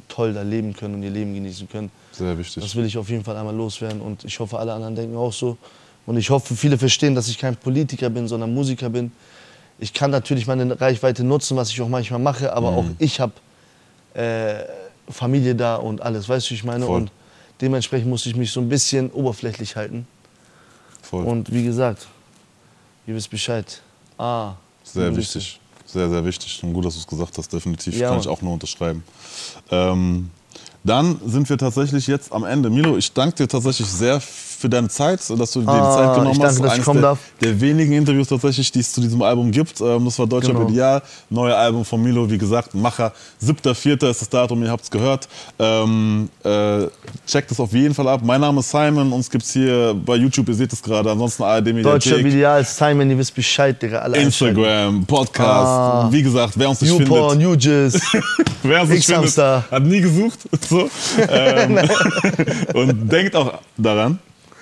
toll da leben können und ihr Leben genießen können. Sehr wichtig. Das will ich auf jeden Fall einmal loswerden und ich hoffe, alle anderen denken auch so. Und ich hoffe, viele verstehen, dass ich kein Politiker bin, sondern Musiker bin. Ich kann natürlich meine Reichweite nutzen, was ich auch manchmal mache, aber auch ich habe äh, Familie da und alles, weißt du, wie ich meine? Voll. Und dementsprechend muss ich mich so ein bisschen oberflächlich halten. Voll. Und wie gesagt, ihr wisst Bescheid. Ah, Sehr wichtig. Sehr, sehr wichtig. Und gut, dass du es gesagt hast, definitiv. Ja, Kann ich auch nur unterschreiben. Ähm, dann sind wir tatsächlich jetzt am Ende. Milo, ich danke dir tatsächlich sehr für deine Zeit, dass du dir die Ah, Zeit genommen danke, hast. dass ich Eines der, darf. der wenigen Interviews tatsächlich, die es zu diesem Album gibt. Ähm, das war Deutschland Genau. Ideal. Neue Album von Milo, wie gesagt, Macher. 7.4. ist das Datum, ihr habt es gehört. Ähm, äh, checkt es auf jeden Fall ab. Mein Name ist Simon, uns gibt es hier bei YouTube, ihr seht es gerade. Ansonsten ARD Deutscher Mediathek. Ideal, Simon, ihr wisst Bescheid, Digga. Alle. Instagram, Podcast, Ah. wie gesagt, wer uns nicht YouPorn, findet, YouJizz. wer uns nicht findet, hat nie gesucht. So. Ähm, und denkt auch daran,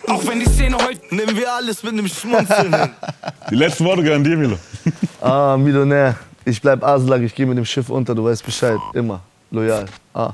Auch wenn die Szene heute Nehmen wir alles mit einem Schmunzeln hin. die letzten Worte gehören dir, Milo. Ah, Millionär. Ich bleib Aslak, ich gehe mit dem Schiff unter, du weißt Bescheid. Immer. Loyal. Ah.